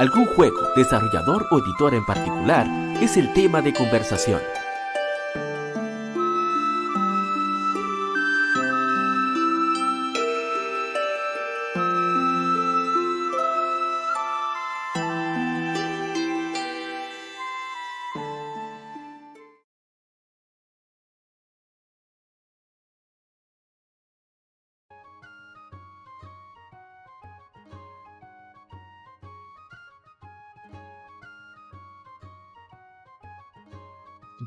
Algún juego, desarrollador o editor en particular es el tema de conversación.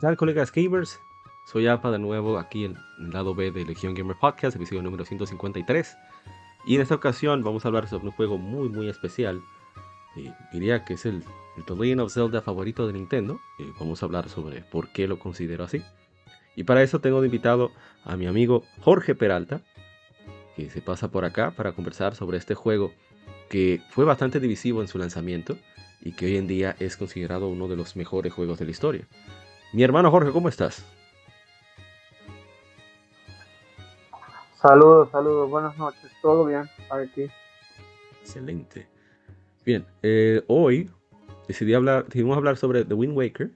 Tal, colegas gamers? Soy APA de nuevo aquí en el lado B de Legion Gamer Podcast, episodio número 153. Y en esta ocasión vamos a hablar sobre un juego muy, muy especial. Eh, diría que es el, el The Legend of Zelda favorito de Nintendo. Y vamos a hablar sobre por qué lo considero así. Y para eso tengo de invitado a mi amigo Jorge Peralta, que se pasa por acá para conversar sobre este juego que fue bastante divisivo en su lanzamiento y que hoy en día es considerado uno de los mejores juegos de la historia. Mi hermano Jorge, ¿cómo estás? Saludos, saludos, buenas noches, todo bien aquí. Excelente. Bien, eh, hoy decidí hablar, decidimos hablar sobre The Wind Waker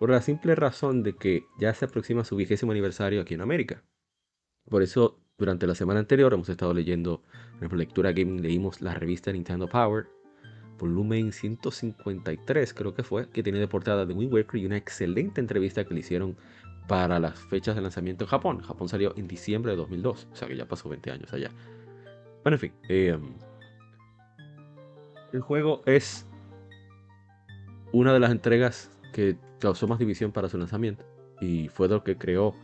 por la simple razón de que ya se aproxima su vigésimo aniversario aquí en América. Por eso, durante la semana anterior hemos estado leyendo, en lectura gaming, leímos la revista Nintendo Power, volumen 153 creo que fue, que tiene de portada de Wind Waker y una excelente entrevista que le hicieron para las fechas de lanzamiento en Japón. Japón salió en diciembre de 2002, o sea que ya pasó 20 años allá. Bueno, en fin, eh, el juego es una de las entregas que causó más división para su lanzamiento y fue lo que creó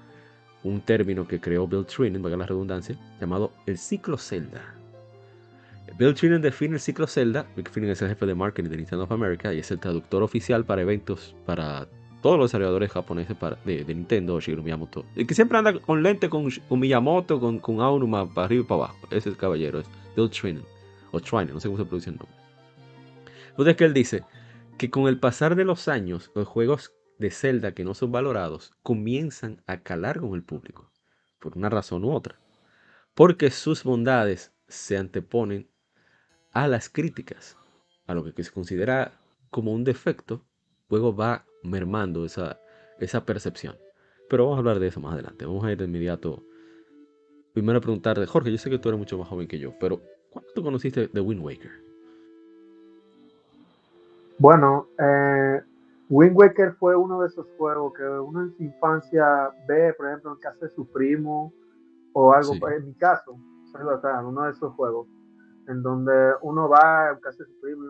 un término que creó Bill Trinen, valga la redundancia, llamado el ciclo Zelda. Bill Trinen define el ciclo Zelda. Bill Trinen es el jefe de marketing de Nintendo of America y es el traductor oficial para eventos para todos los desarrolladores japoneses de, Nintendo, Shigeru Miyamoto. Y que siempre anda con lente con, Miyamoto, con, con Aonuma para arriba y para abajo. Ese es el caballero, es Bill Trinen. O Trinen, no sé cómo se pronuncia el nombre. Entonces que él dice que con el pasar de los años, los juegos de Zelda que no son valorados comienzan a calar con el público. Por una razón u otra. Porque sus bondades se anteponen a las críticas, a lo que se considera como un defecto, luego va mermando esa, esa percepción. Pero vamos a hablar de eso más adelante. Vamos a ir de inmediato. Primero a preguntarte, Jorge, yo sé que tú eres mucho más joven que yo, pero ¿cuándo tú conociste de Wind Waker? Bueno, eh, Wind Waker fue uno de esos juegos que uno en su infancia ve, por ejemplo, en casa de su primo o algo, en mi caso, uno de esos juegos en donde uno va a casa de su primo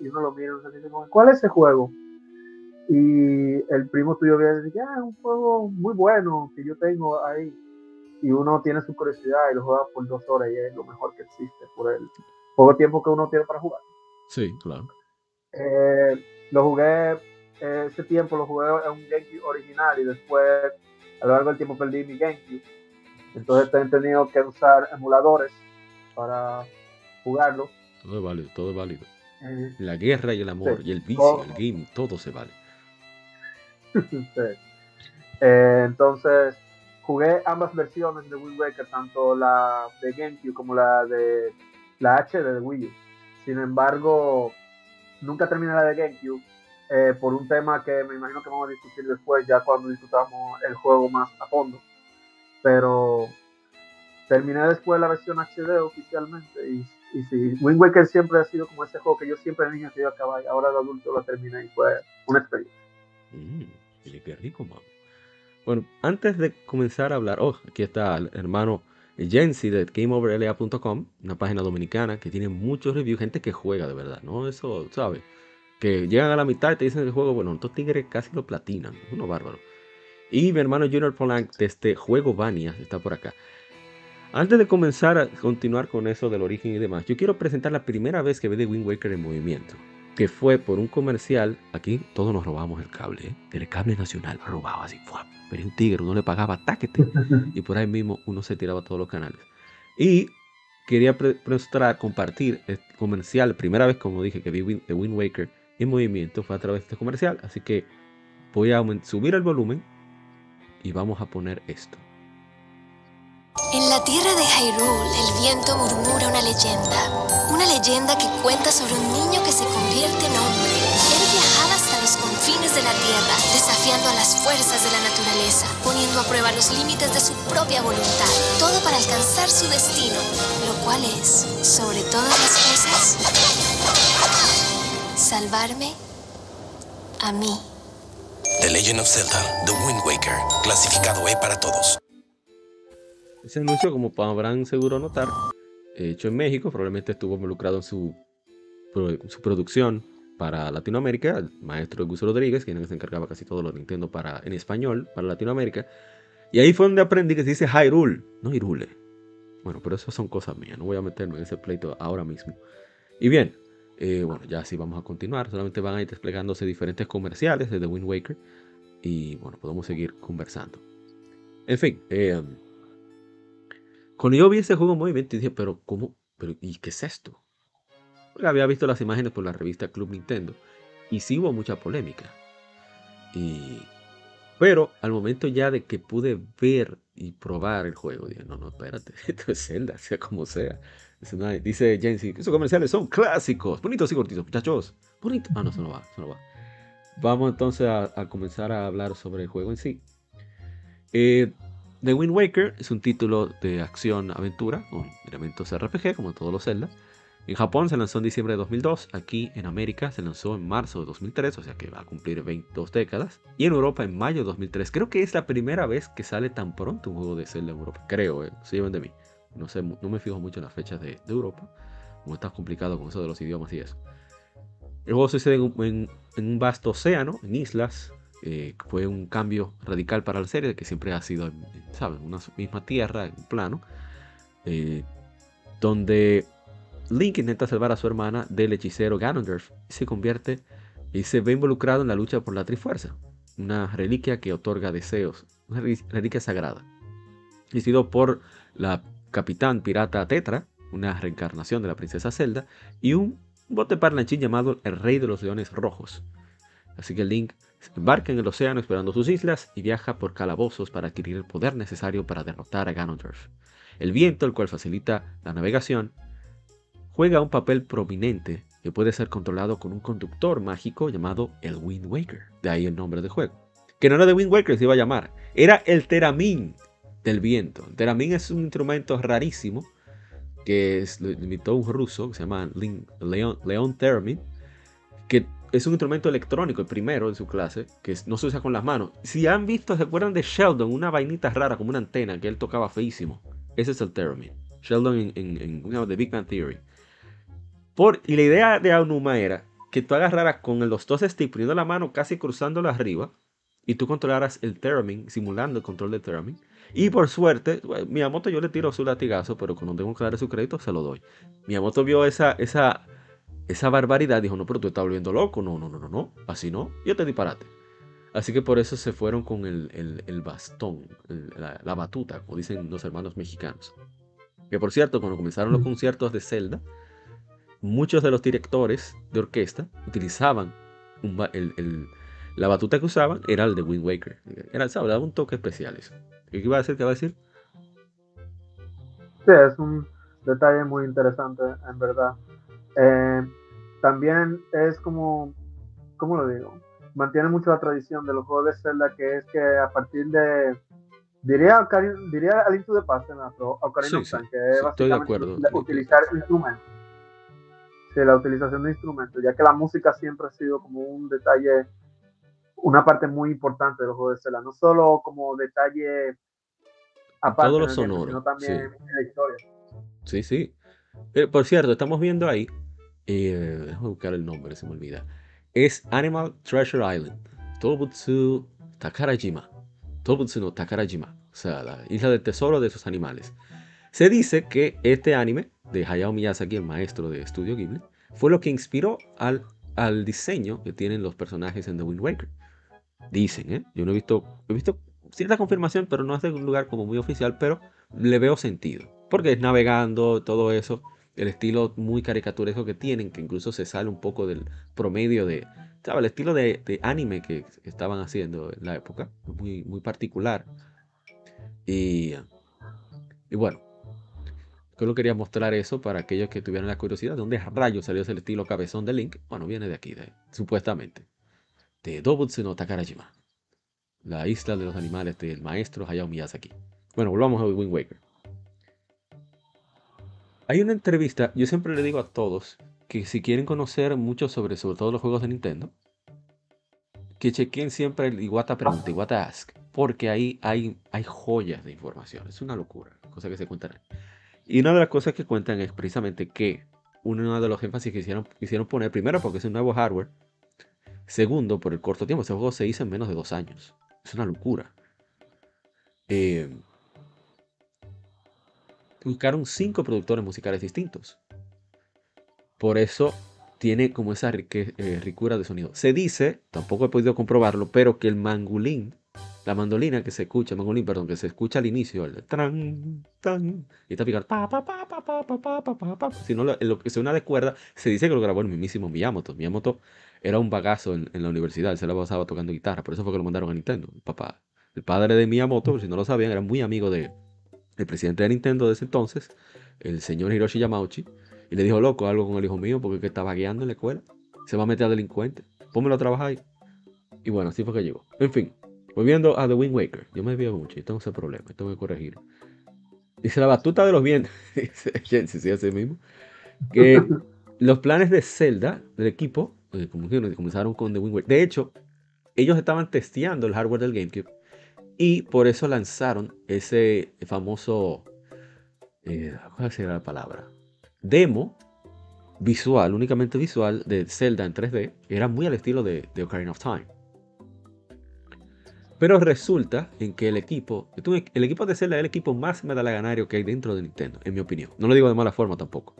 y uno, lo mira y dice, ¿cuál es ese juego? Y el primo tuyo viene y dice, ah, es un juego muy bueno que yo tengo ahí. Y uno tiene su curiosidad y lo juega por dos horas y es lo mejor que existe por el poco tiempo que uno tiene para jugar. Sí, claro. Eh, lo jugué, eh, ese tiempo lo jugué en un GameCube original y después a lo largo del tiempo perdí mi GameCube. Entonces he tenido que usar emuladores para jugarlo. Todo es válido, todo es válido. Eh, la guerra y el amor y el vicio, el game, todo se vale. Eh, entonces, jugué ambas versiones de Wind Waker, tanto la de GameCube como la de la H de Wii U. Sin embargo, nunca terminé la de GameCube eh, por un tema que me imagino que vamos a discutir después, ya cuando discutamos el juego más a fondo. Pero terminé después la versión HD oficialmente y y sí, Wind Waker siempre ha sido como ese juego que yo siempre de niño quería acabar y ahora de adulto lo terminé y fue una experiencia. Mm, qué rico, mamá. Bueno, antes de comenzar a hablar, oh, aquí está el hermano Jensi de GameOverLA.com, una página dominicana que tiene muchos reviews, gente que juega de verdad, ¿no? Eso, ¿sabes? Que llegan a la mitad y te dicen el juego, bueno, estos tigres casi lo platinan, uno bárbaro. Y mi hermano Junior Polanc de este juego Vania está por acá. Antes de comenzar a continuar con eso del origen y demás, yo quiero presentar la primera vez que ve de Wind Waker en movimiento. que fue por un comercial. Aquí todos nos robamos el cable, ¿eh? el cable nacional, robaba así, fue, pero un tigre, uno le pagaba táquete y por ahí mismo uno se tiraba todos los canales. Y quería mostrar, compartir el comercial, primera vez como dije que vi The Wind Waker en movimiento fue a través de este comercial, así que voy a subir el volumen y vamos a poner esto. En la tierra de Hyrule, el viento murmura una leyenda. Una leyenda que cuenta sobre un niño que se convierte en hombre. Él viajaba hasta los confines de la tierra, desafiando a las fuerzas de la naturaleza, poniendo a prueba los límites de su propia voluntad. Todo para alcanzar su destino, lo cual es, sobre todas las cosas, salvarme a mí. The Legend of Zelda, The Wind Waker, clasificado E para todos. Ese anuncio, como habrán seguro notar, hecho en México, probablemente estuvo involucrado en su, producción para Latinoamérica, el maestro Gus Rodríguez, quien se encargaba casi todo lo Nintendo para, en español para Latinoamérica. Y ahí fue donde aprendí que se dice Hyrule, no Hyrule. Bueno, pero eso son cosas mías, no voy a meterme en ese pleito ahora mismo. Y bien, eh, bueno, ya sí vamos a continuar, solamente van a ir desplegándose diferentes comerciales de The Wind Waker y bueno, podemos seguir conversando. En fin, eh, cuando yo vi ese juego en movimiento, dije, pero ¿cómo? Pero, ¿Y qué es esto? Porque había visto las imágenes por la revista Club Nintendo y sí hubo mucha polémica. Y... Pero al momento ya de que pude ver y probar el juego, dije, no, no, espérate, esto es Zelda, sea como sea. Dice Jensi, esos comerciales son clásicos, bonitos y cortitos, muchachos. Bonito. Ah, no, eso no va, eso no va. Vamos entonces a, a comenzar a hablar sobre el juego en sí. Eh, The Wind Waker es un título de acción-aventura con elementos RPG, como todos los Zelda. En Japón se lanzó en diciembre de 2002, aquí en América se lanzó en marzo de 2003, o sea que va a cumplir 22 décadas, y en Europa en mayo de 2003. Creo que es la primera vez que sale tan pronto un juego de Zelda en Europa, creo, eh, se llevan de mí. No, sé, no me fijo mucho en las fechas de, Europa, como está complicado con eso de los idiomas y eso. El juego sucede en un vasto océano, en islas, eh, fue un cambio radical para la serie, que siempre ha sido, ¿sabes? Una misma tierra, en plano, eh, donde Link intenta salvar a su hermana del hechicero Ganondorf y se convierte y se ve involucrado en la lucha por la Trifuerza, una reliquia que otorga deseos, una reliquia sagrada. Decidido por la capitán pirata Tetra, una reencarnación de la princesa Zelda, y un bote parlanchín llamado el Rey de los Leones Rojos. Así que Link embarca en el océano explorando sus islas y viaja por calabozos para adquirir el poder necesario para derrotar a Ganondorf. El viento, el cual facilita la navegación, juega un papel prominente que puede ser controlado con un conductor mágico llamado el Wind Waker, de ahí el nombre del juego. Que no era de Wind Waker, se iba a llamar, era el Teramin del viento. Teramin es un instrumento rarísimo que lo invitó un ruso que se llama Leon, Leon que es un instrumento electrónico, el primero en su clase, que no se usa con las manos. Si han visto, ¿se acuerdan de Sheldon? Una vainita rara, como una antena, que él tocaba feísimo. Ese es el theremin. Sheldon en, en, en The Big Bang Theory. Por, y la idea de Aonuma era que tú agarraras con los dos sticks, poniendo la mano casi cruzándolo arriba, y tú controlaras el theremin, simulando el control del theremin. Y por suerte, Miyamoto yo le tiro su latigazo, pero cuando tengo que darle su crédito, se lo doy. Miyamoto vio esa, esa esa barbaridad, dijo, no, pero tú estás volviendo loco, no, no, no, no, no, así no, yo te disparate. Así que por eso se fueron con el, bastón, la, batuta, como dicen los hermanos mexicanos. Que por cierto, cuando comenzaron los conciertos de Zelda, muchos de los directores de orquesta utilizaban la batuta que usaban era el de Wind Waker. Era, ¿sabes? Daba un toque especial eso. ¿Qué iba a decir? ¿Qué va a decir? Sí, es un detalle muy interesante, en verdad. Eh, también es como, ¿cómo lo digo? Mantiene mucho la tradición de los juegos de Zelda, que es que a partir de, diría, diría al Into de Paz, o Ocarina of Time, que es básicamente utilizar instrumentos. Sí, la utilización de instrumentos, ya que la música siempre ha sido como un detalle, una parte muy importante de los juegos de Zelda, no solo como detalle aparte, de sino también en la historia. Sí, sí. Eh, por cierto, estamos viendo ahí eh, déjame buscar el nombre, se me olvida. Es Animal Treasure Island. Tobutsu Takarajima. Tobutsu no Takarajima. O sea, la isla del tesoro de esos animales. Se dice que este anime de Hayao Miyazaki, el maestro de Studio Ghibli, fue lo que inspiró al al diseño que tienen los personajes en The Wind Waker. Dicen, ¿eh? Yo no he visto, he visto cierta confirmación, pero no es de un lugar como muy oficial, pero le veo sentido. Porque es navegando, todo eso, el estilo muy caricaturesco que tienen, que incluso se sale un poco del promedio de, ¿sabes? El estilo de, anime que estaban haciendo en la época, muy, muy particular. Y, y bueno, Solo quería mostrar eso para aquellos que tuvieran la curiosidad. ¿De dónde rayos salió ese estilo cabezón de Link? Bueno, viene de aquí, de, supuestamente. De Dobutsu no Takarajima. La isla de los animales del maestro Hayao Miyazaki. Bueno, volvamos a Wind Waker. Hay una entrevista, yo siempre le digo a todos que si quieren conocer mucho sobre, sobre todo los juegos de Nintendo, que chequen siempre el Iwata Pregunta, Iwata Ask, porque ahí hay, hay joyas de información. Es una locura, cosa que se cuentan. Y una de las cosas que cuentan es precisamente que uno de los énfasis que hicieron, quisieron poner, primero porque es un nuevo hardware, segundo por el corto tiempo, ese juego se hizo en menos de dos años. Es una locura. Eh, buscaron cinco productores musicales distintos. Por eso tiene como esa eh, ricura de sonido. Se dice, tampoco he podido comprobarlo, pero que el mangulín la mandolina que se escucha, mangolín, perdón, que se escucha al inicio, el tran, tan, y está picando pa, pa, pa, pa, pa, pa, pa, pa, pa, Si no, lo, que suena de cuerda, se dice que lo grabó el mismísimo Miyamoto. Miyamoto era un bagazo en, la universidad, se la pasaba tocando guitarra, por eso fue que lo mandaron a Nintendo. El papá, el padre de Miyamoto, si no lo sabían, era muy amigo de el presidente de Nintendo de ese entonces, el señor Hiroshi Yamauchi, y le dijo, loco, algo con el hijo mío, porque que estaba guiando en la escuela, se va a meter a delincuente, pónmelo a trabajar ahí. Y bueno, así fue que llegó. En fin, Volviendo a The Wind Waker, yo me desvío mucho, y tengo ese problema, tengo que corregir. Dice la batuta de los vientos, dice Jensi, sí, así mismo, que los planes de Zelda del equipo eh, comenzaron con The Wind Waker. De hecho, ellos estaban testeando el hardware del GameCube y por eso lanzaron ese famoso, eh, ¿cuál sería la palabra? Demo visual, únicamente visual, de Zelda en 3D. Era muy al estilo de, de Ocarina of Time. Pero resulta en que el equipo, el equipo de Zelda es el equipo más medalaganario que hay dentro de Nintendo, en mi opinión. No lo digo de mala forma tampoco.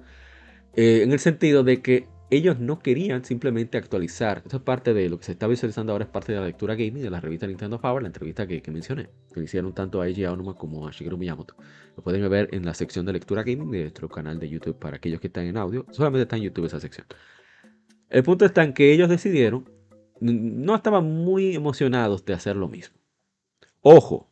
Eh, en el sentido de que ellos no querían simplemente actualizar. Esto es parte de lo que se está visualizando ahora, es parte de la lectura gaming de la revista Nintendo Power, la entrevista que, mencioné, que hicieron tanto a Eiji Aonuma como a Shigeru Miyamoto. Lo pueden ver en la sección de lectura gaming de nuestro canal de YouTube para aquellos que están en audio. Solamente está en YouTube esa sección. El punto está en que ellos decidieron no estaban muy emocionados de hacer lo mismo. Ojo,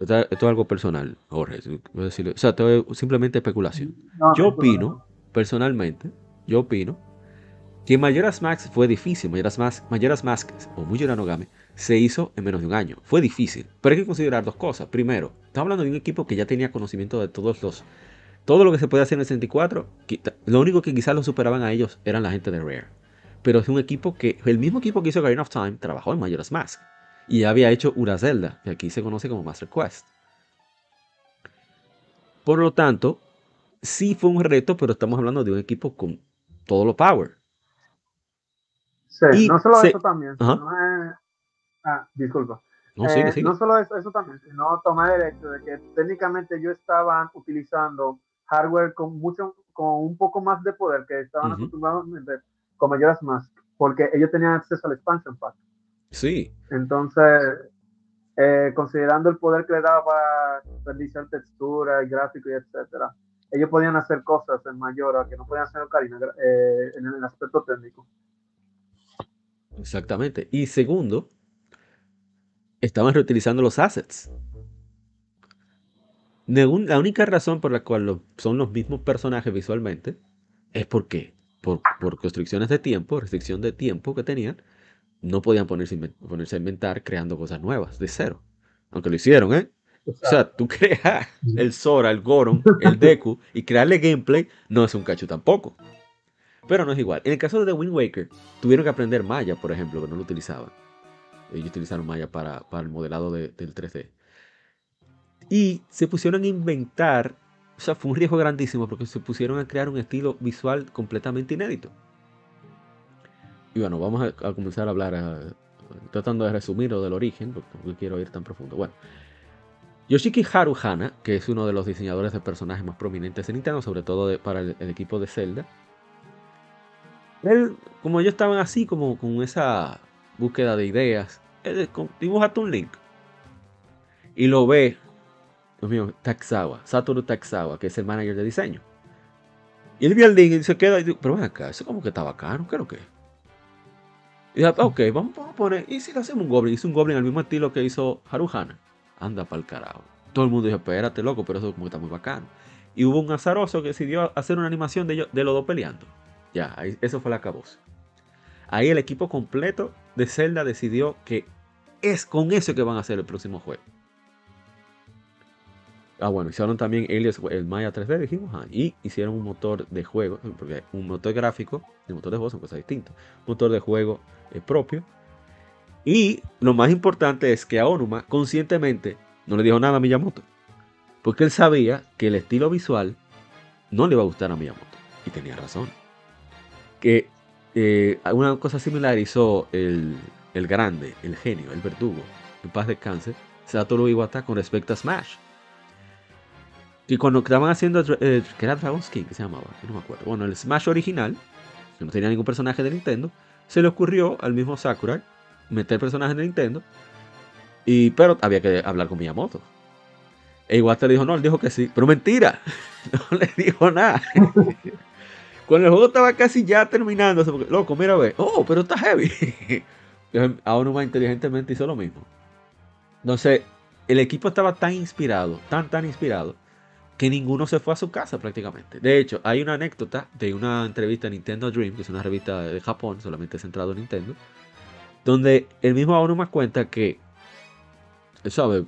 esto, es algo personal, Jorge. o sea, esto es simplemente especulación. yo opino, personalmente, yo opino que Majora's Max fue difícil. Majora's Majora's Mask o Mujora no se hizo en menos de un año. Fue difícil. Pero hay que considerar dos cosas. Primero, estamos hablando de un equipo que ya tenía conocimiento de todos los. Todo lo que se podía hacer en el 64. Lo único que quizás lo superaban a ellos eran la gente de Rare pero es un equipo que, el mismo equipo que hizo Garden of Time, trabajó en Majora's Mask. Y había hecho Urazelda, que aquí se conoce como Master Quest. Por lo tanto, sí fue un reto, pero estamos hablando de un equipo con todo lo power. Sí, no solo eso también, Ah, disculpa. No, eh, no solo eso, eso, también, sino tomar el hecho de que técnicamente yo estaban utilizando hardware con mucho, con un poco más de poder que estaban acostumbrados a con Majora's Mask, porque ellos tenían acceso al expansion pack. Sí. Entonces, eh, considerando el poder que le daba para rendición textura y gráfico y etcétera, ellos podían hacer cosas en Mayora que no podían hacer en eh, en el aspecto técnico. Exactamente. Y segundo, estaban reutilizando los assets. La única razón por la cual son los mismos personajes visualmente es porque por, constricciones de tiempo, restricción de tiempo que tenían, no podían ponerse, ponerse a inventar creando cosas nuevas de cero. Aunque lo hicieron, ¿eh? O sea, tú creas el Sora, el Goron, el Deku y crearle gameplay no es un cacho tampoco. Pero no es igual. En el caso de The Wind Waker, tuvieron que aprender Maya, por ejemplo, que no lo utilizaban. Ellos utilizaron Maya para, para el modelado del 3D. Y se pusieron a inventar o sea, fue un riesgo grandísimo porque se pusieron a crear un estilo visual completamente inédito. Y bueno, vamos a, comenzar a hablar, tratando de resumir lo del origen, porque no quiero ir tan profundo. Bueno, Yoshiki Haru Hana, que es uno de los diseñadores de personajes más prominentes de Nintendo, sobre todo para el, equipo de Zelda, él, como ellos estaban así, como con esa búsqueda de ideas, él un link y lo ve, Dios mío, Taxawa, Satoru Taxawa, que es el manager de diseño. Y él ve el link y se queda y pero ven acá, eso como que está bacano, ¿qué es lo que Y dice, ok, vamos, a poner, ¿y si le hacemos un goblin? Hizo un goblin al mismo estilo que hizo Haruhana. Anda para el carajo. Todo el mundo dijo, espérate, loco, pero eso como está muy bacano. Y hubo un azaroso que decidió hacer una animación de, los dos peleando. Ya, eso fue la cabosa. Ahí el equipo completo de Zelda decidió que es con eso que van a hacer el próximo juego. Ah, bueno, hicieron también Alias, el Maya 3D, dijimos, ah, y hicieron un motor de juego, porque un motor gráfico, el motor de juego son cosas distintas, un motor de juego eh, propio. Y lo más importante es que a Onuma conscientemente no le dijo nada a Miyamoto, porque él sabía que el estilo visual no le iba a gustar a Miyamoto, y tenía razón que eh, una cosa similar hizo el, grande, el genio, el verdugo, en paz descanse, Satoru Iwata con respecto a Smash. Y cuando estaban haciendo, eh, que era Dragon's King, que se llamaba, no me acuerdo. Bueno, el Smash original, que no tenía ningún personaje de Nintendo, se le ocurrió al mismo Sakurai meter personajes de Nintendo, y, pero había que hablar con Miyamoto. E Iwata le dijo, no, él dijo que sí, pero mentira, no le dijo nada. Cuando el juego estaba casi ya terminando, loco, mira, ve, oh, pero está heavy. Ahora más inteligentemente hizo lo mismo. Entonces, el equipo estaba tan inspirado, tan, tan inspirado, que ninguno se fue a su casa prácticamente. De hecho, hay una anécdota de una entrevista en Nintendo Dream, que es una revista de Japón, solamente centrado en Nintendo, donde el mismo Aonuma cuenta que, ¿sabe?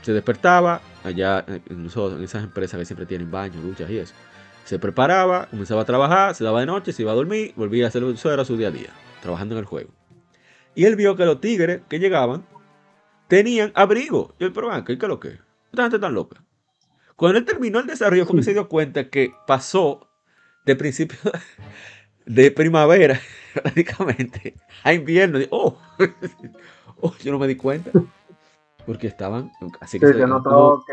Se despertaba allá en esas empresas que siempre tienen baños, duchas y eso se preparaba, comenzaba a trabajar, se daba de noche, se iba a dormir, volvía a hacer eso era su día a día, trabajando en el juego. Y él vio que los tigres que llegaban tenían abrigo. Y él, pero ¿qué es lo que? Esta gente tan loca. Cuando él terminó el desarrollo, fue que se dio cuenta que pasó de principio de primavera, prácticamente, a invierno. oh, oh, yo no me di cuenta. Porque estaban. Así que sí, se, notó que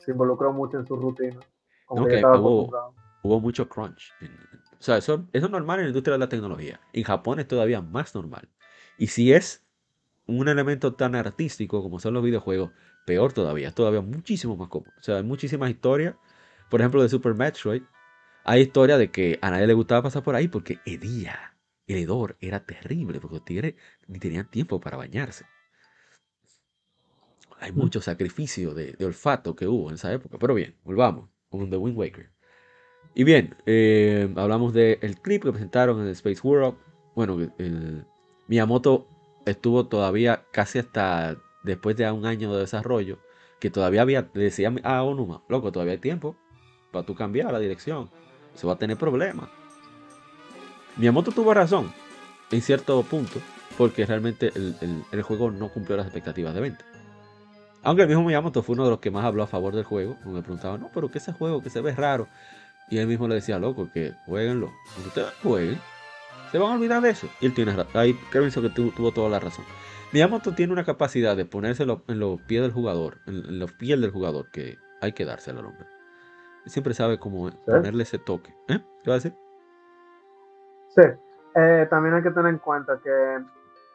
se involucró mucho en su rutina hubo, mucho crunch. O sea, eso, es normal en la industria de la tecnología. En Japón es todavía más normal. Y si es un elemento tan artístico como son los videojuegos, peor todavía, es todavía muchísimo más común. O sea, hay muchísimas historias, por ejemplo, de Super Metroid. Hay historia de que a nadie le gustaba pasar por ahí porque hedía. El hedor era terrible porque los tigres ni tenían tiempo para bañarse. Hay mm. mucho sacrificio de olfato que hubo en esa época. Pero bien, volvamos con The Wind Waker. Y bien, eh, hablamos del clip que presentaron en Space World. Bueno, Miyamoto estuvo todavía casi hasta después de un año de desarrollo, que todavía había, decía a Onuma, loco, todavía hay tiempo para tú cambiar la dirección. Se va a tener problemas. Miyamoto tuvo razón en cierto punto, porque realmente el juego no cumplió las expectativas de venta. Aunque el mismo Miyamoto fue uno de los que más habló a favor del juego. Me preguntaba, no, pero que ese juego que se ve raro. Y él mismo le decía, loco, que jueguenlo. Cuando ustedes jueguen, se van a olvidar de eso. Y él tiene razón. Ahí creo que tuvo, toda la razón. Miyamoto tiene una capacidad de ponerse en los pies del jugador, en, los pies del jugador, que hay que dárselo al hombre. Siempre sabe cómo ponerle ese toque. ¿Eh? ¿Qué va a decir? Sí. Eh, también hay que tener en cuenta que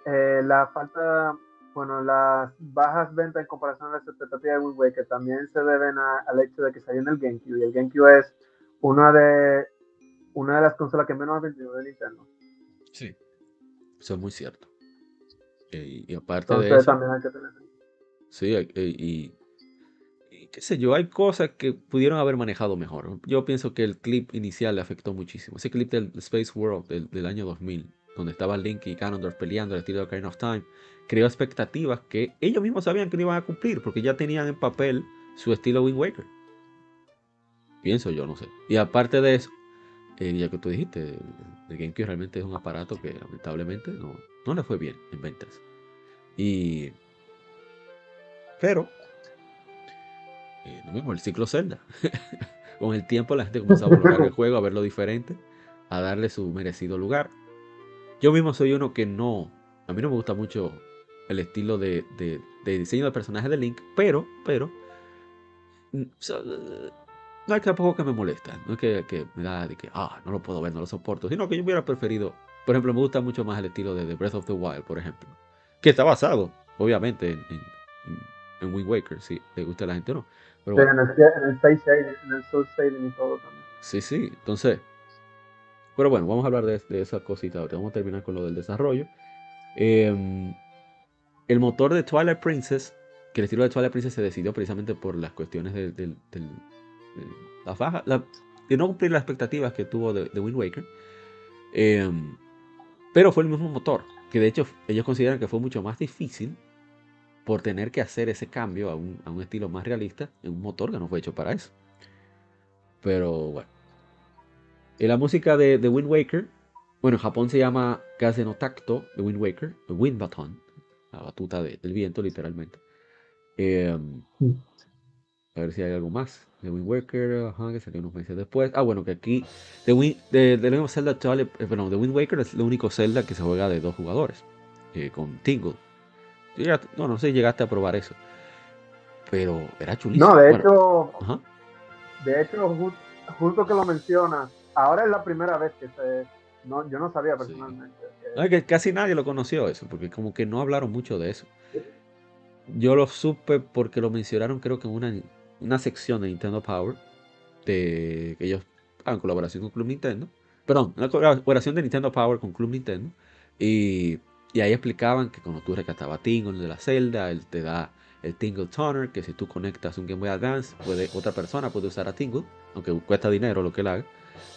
eh, la falta bueno, las bajas ventas en comparación a las expectativas de Wind Waker también se deben al hecho de que salió en el GameCube y el GameCube es una de una de las consolas que menos ha vendido de Nintendo. Sí, eso es muy cierto. Y, aparte de eso, también hay que tener... Sí, y, y, qué sé yo, hay cosas que pudieron haber manejado mejor. Yo pienso que el clip inicial le afectó muchísimo. Ese clip del Space World del, del año 2000, donde estaba Link y Ganondorf peleando el estilo de Ocarina of Time, creó expectativas que ellos mismos sabían que no iban a cumplir porque ya tenían en papel su estilo Wind Waker. Pienso yo, no sé. Y aparte de eso, eh, ya que tú dijiste, el GameCube realmente es un aparato que lamentablemente no, no le fue bien en ventas. Y. Pero. Eh, el ciclo Zelda. Con el tiempo la gente comenzó a valorar el juego, a verlo diferente, a darle su merecido lugar. Yo mismo soy uno que no. A mí no me gusta mucho el estilo de, diseño del personaje de Link, pero, pero, mm, no es que tampoco que me molesta, no es que, me da de que, ah, no lo puedo ver, no lo soporto, sino que yo hubiera preferido, por ejemplo, me gusta mucho más el estilo de The Breath of the Wild, por ejemplo, que está basado, obviamente, en, en, Wind Waker, si le gusta a la gente o no. Pero en el, en en el Soul y todo también. Sí, sí, entonces, pero bueno, vamos a hablar de, de esa cosita ahorita, vamos a terminar con lo del desarrollo. Em, el motor de Twilight Princess, que el estilo de Twilight Princess se decidió precisamente por las cuestiones de, la baja, de no cumplir las expectativas que tuvo de, Wind Waker. Em, pero fue el mismo motor, que de hecho ellos consideran que fue mucho más difícil por tener que hacer ese cambio a un, a un estilo más realista en un motor que no fue hecho para eso. Pero bueno. En la música de, de Wind Waker bueno, en Japón se llama Kaze no de Wind Waker, Wind Baton, la batuta del viento, literalmente. Em, a ver si hay algo más. De Wind Waker, que salió unos meses después. Ah, bueno, que aquí. De, Wind, de, de Zelda actual, eh, bueno, de Wind Waker es el único Zelda que se juega de dos jugadores. Eh, con Tingle. No, no sé si llegaste a probar eso. Pero era chulísimo. No, de hecho. De hecho, justo que lo mencionas, ahora es la primera vez que se no, yo no sabía personalmente. que casi nadie lo conoció eso, porque como que no hablaron mucho de eso. Yo lo supe porque lo mencionaron creo que en una, una sección de Nintendo Power, de que ellos en colaboración con Club Nintendo. Perdón, una colaboración de Nintendo Power con Club Nintendo. Y, y ahí explicaban que cuando tú rescatabas Tingle de la celda, él te da el Tingle Toner, que si tú conectas un Game Boy Advance, puede, otra persona puede usar a Tingle, aunque cuesta dinero lo que él haga.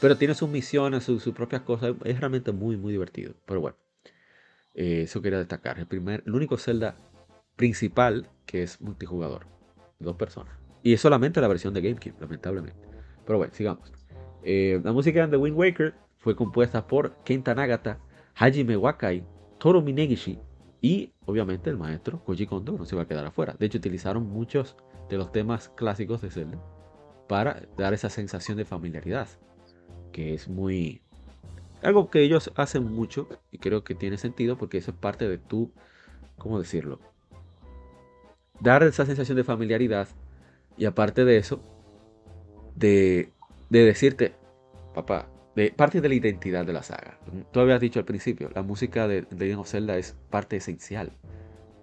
Pero tiene sus misiones, sus, propias cosas. Es realmente muy, muy divertido. Pero bueno, eh, eso quería destacar. El, primer, el único Zelda principal que es multijugador. Dos personas. Y es solamente la versión de GameCube, lamentablemente. Pero bueno, sigamos. Eh, la música de Wind Waker fue compuesta por Kenta Nagata, Hajime Wakai, Toru Minegishi y obviamente el maestro Koji Kondo, no se va a quedar afuera. De hecho, utilizaron muchos de los temas clásicos de Zelda para dar esa sensación de familiaridad que es muy... Algo que ellos hacen mucho y creo que tiene sentido porque eso es parte de tu, ¿cómo decirlo? Dar esa sensación de familiaridad y aparte de eso, de, de decirte, papá, de parte de la identidad de la saga. Tú habías dicho al principio, la música de Legend of Zelda es parte esencial.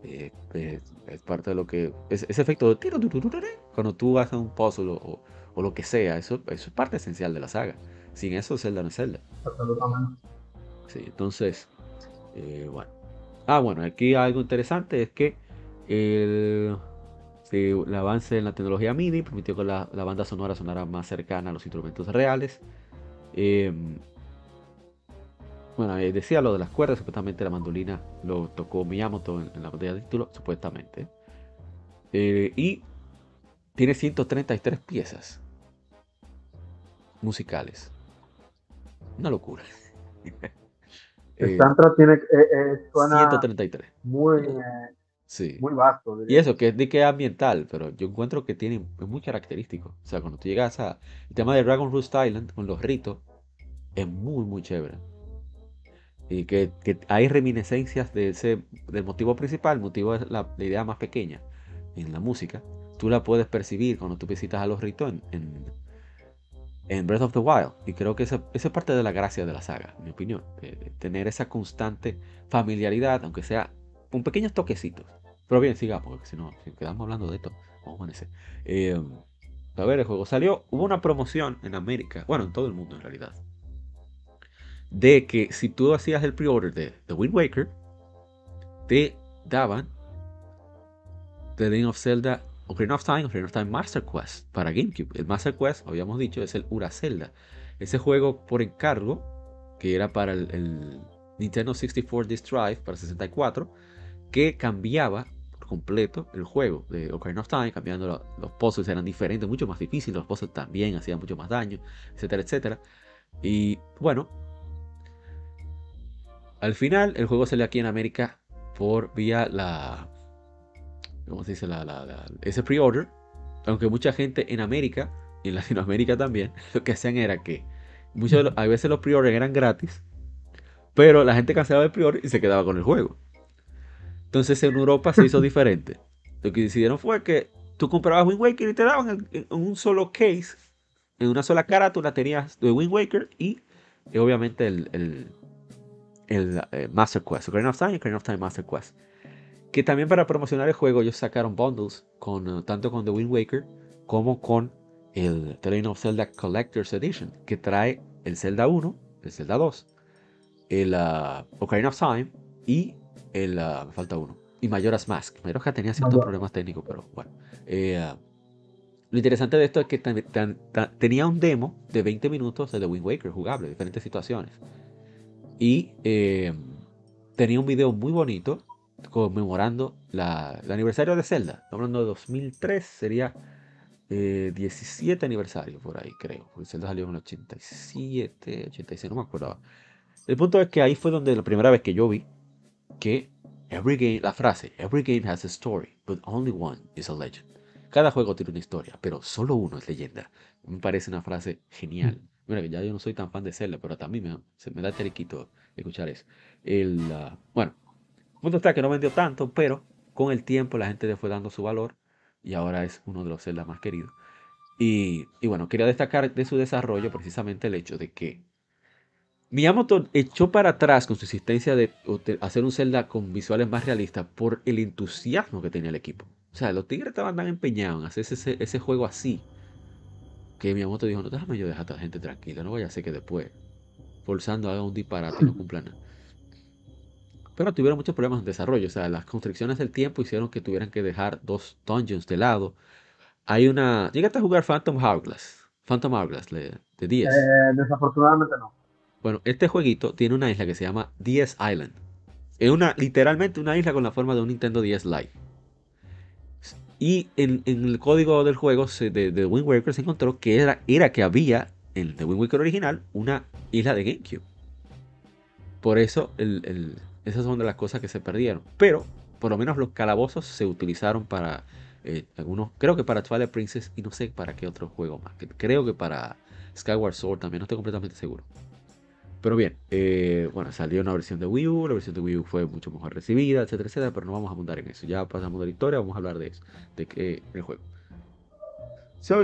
Eh, es, parte de lo que. ese efecto de tiro, cuando tú haces un puzzle o, o, lo que sea, eso, eso es parte esencial de la saga. Sin eso, Zelda no es Zelda. Sí, entonces, eh, bueno. Ah, bueno, aquí algo interesante es que el, avance en la tecnología MIDI permitió que la, banda sonora sonara más cercana a los instrumentos reales. Em, bueno, decía lo de las cuerdas, supuestamente la mandolina lo tocó Miyamoto en, la botella de título, supuestamente. Eh, y tiene 133 piezas musicales. Una locura. El eh, tiene, eh, eh, suena 133. Muy, sí. muy vasto. Y eso, que es de que es ambiental, pero yo encuentro que tiene es muy característico. O sea, cuando tú llegas a el tema de Dragon Roost Island con los ritos, es muy, muy chévere. Y que, que hay reminiscencias de ese, del motivo principal, el motivo es la, idea más pequeña en la música. Tú la puedes percibir cuando tú visitas a los ritos en en Breath of the Wild. Y creo que esa, es parte de la gracia de la saga, en mi opinión. tener esa constante familiaridad, aunque sea un pequeños toquecitos. Pero bien, sigamos, porque si no, si quedamos hablando de esto, vamos a amanecer. Eh, a ver, el juego salió. Hubo una promoción en América, bueno, en todo el mundo en realidad. De que si tú hacías el pre-order de The Wind Waker, te daban The Legend of Zelda Ocarina of Time, Ocarina of Time Master Quest para GameCube. El Master Quest, habíamos dicho, es el Ura Zelda. Ese juego por encargo, que era para el, Nintendo 64 Disk Drive, para 64, que cambiaba por completo el juego de Ocarina of Time, cambiando los puzzles eran diferentes, mucho más difíciles, los puzzles también hacían mucho más daño, etcétera, etcétera. Y bueno, al final el juego salió aquí en América por vía la ¿cómo se dice? La, ese pre-order, aunque mucha gente en América y en Latinoamérica también, lo que hacían era que muchos a veces los pre-orders eran gratis, pero la gente cancelaba el pre-order y se quedaba con el juego. Entonces en Europa se hizo diferente. Lo que decidieron fue que tú comprabas Wind Waker y te daban en, un solo case en una sola carátula tenías The Wind Waker y, obviamente el, el, el eh, Master Quest, Ocarina of Time y Ocarina of Time Master Quest. Que también para promocionar el juego ellos sacaron bundles con, eh, tanto con The Wind Waker como con el The Legend of Zelda Collector's Edition, que trae el Zelda 1, el Zelda 2, el uh, Ocarina of Time y el... Uh, me falta uno. Y Majora's Mask. Majora's Mask tenía ciertos problemas técnicos, pero bueno. Eh, uh, lo interesante de esto es que tenía un demo de 20 minutos de The Wind Waker jugable, diferentes situaciones. Y eh, tenía un video muy bonito conmemorando el aniversario de Zelda. Estamos hablando de 2003, sería 17 eh, aniversario por ahí, creo. Porque Zelda salió en el 87, 86, no me acuerdo. El punto es que ahí fue donde la primera vez que yo vi que every game, la frase, every game has a story, but only one is a legend. Cada juego tiene una historia, pero solo uno es leyenda. Me parece una frase genial. Mira que ya yo no soy tan fan de Zelda, pero también me, se me da teriquito escuchar eso. El, uh, bueno, el punto está que no vendió tanto, pero con el tiempo la gente le fue dando su valor y ahora es uno de los Zelda más queridos. Y, y bueno, quería destacar de su desarrollo precisamente el hecho de que Miyamoto echó para atrás con su existencia de hacer un Zelda con visuales más realistas por el entusiasmo que tenía el equipo. O sea, los tigres estaban tan empeñados en hacer ese, juego así que Miyamoto dijo, no, déjame yo dejar a esta gente tranquila, no vaya a ser que después, forzando, haga un disparate no cumpla nada. Pero tuvieron muchos problemas en desarrollo, o sea, las constricciones del tiempo hicieron que tuvieran que dejar dos dungeons de lado. Hay una... Llegaste a jugar Phantom Hourglass, Phantom Hourglass de, 10. Eh, desafortunadamente no. Bueno, este jueguito tiene una isla que se llama 10 Island. Es una, literalmente una isla con la forma de un Nintendo 10 Lite. Y en, el código del juego de, de, Wind Waker se encontró que era, era que había en el Wind Waker original una isla de GameCube. Por eso esas son de las cosas que se perdieron. Pero por lo menos los calabozos se utilizaron para eh, algunos, creo que para Twilight Princess y no sé para qué otro juego más. Creo que para Skyward Sword también, no estoy completamente seguro. Pero bien, eh, bueno, salió una versión de Wii U, la versión de Wii U fue mucho mejor recibida, etcétera, etcétera, pero no vamos a abundar en eso. Ya pasamos de la historia, vamos a hablar de eso, de que el juego.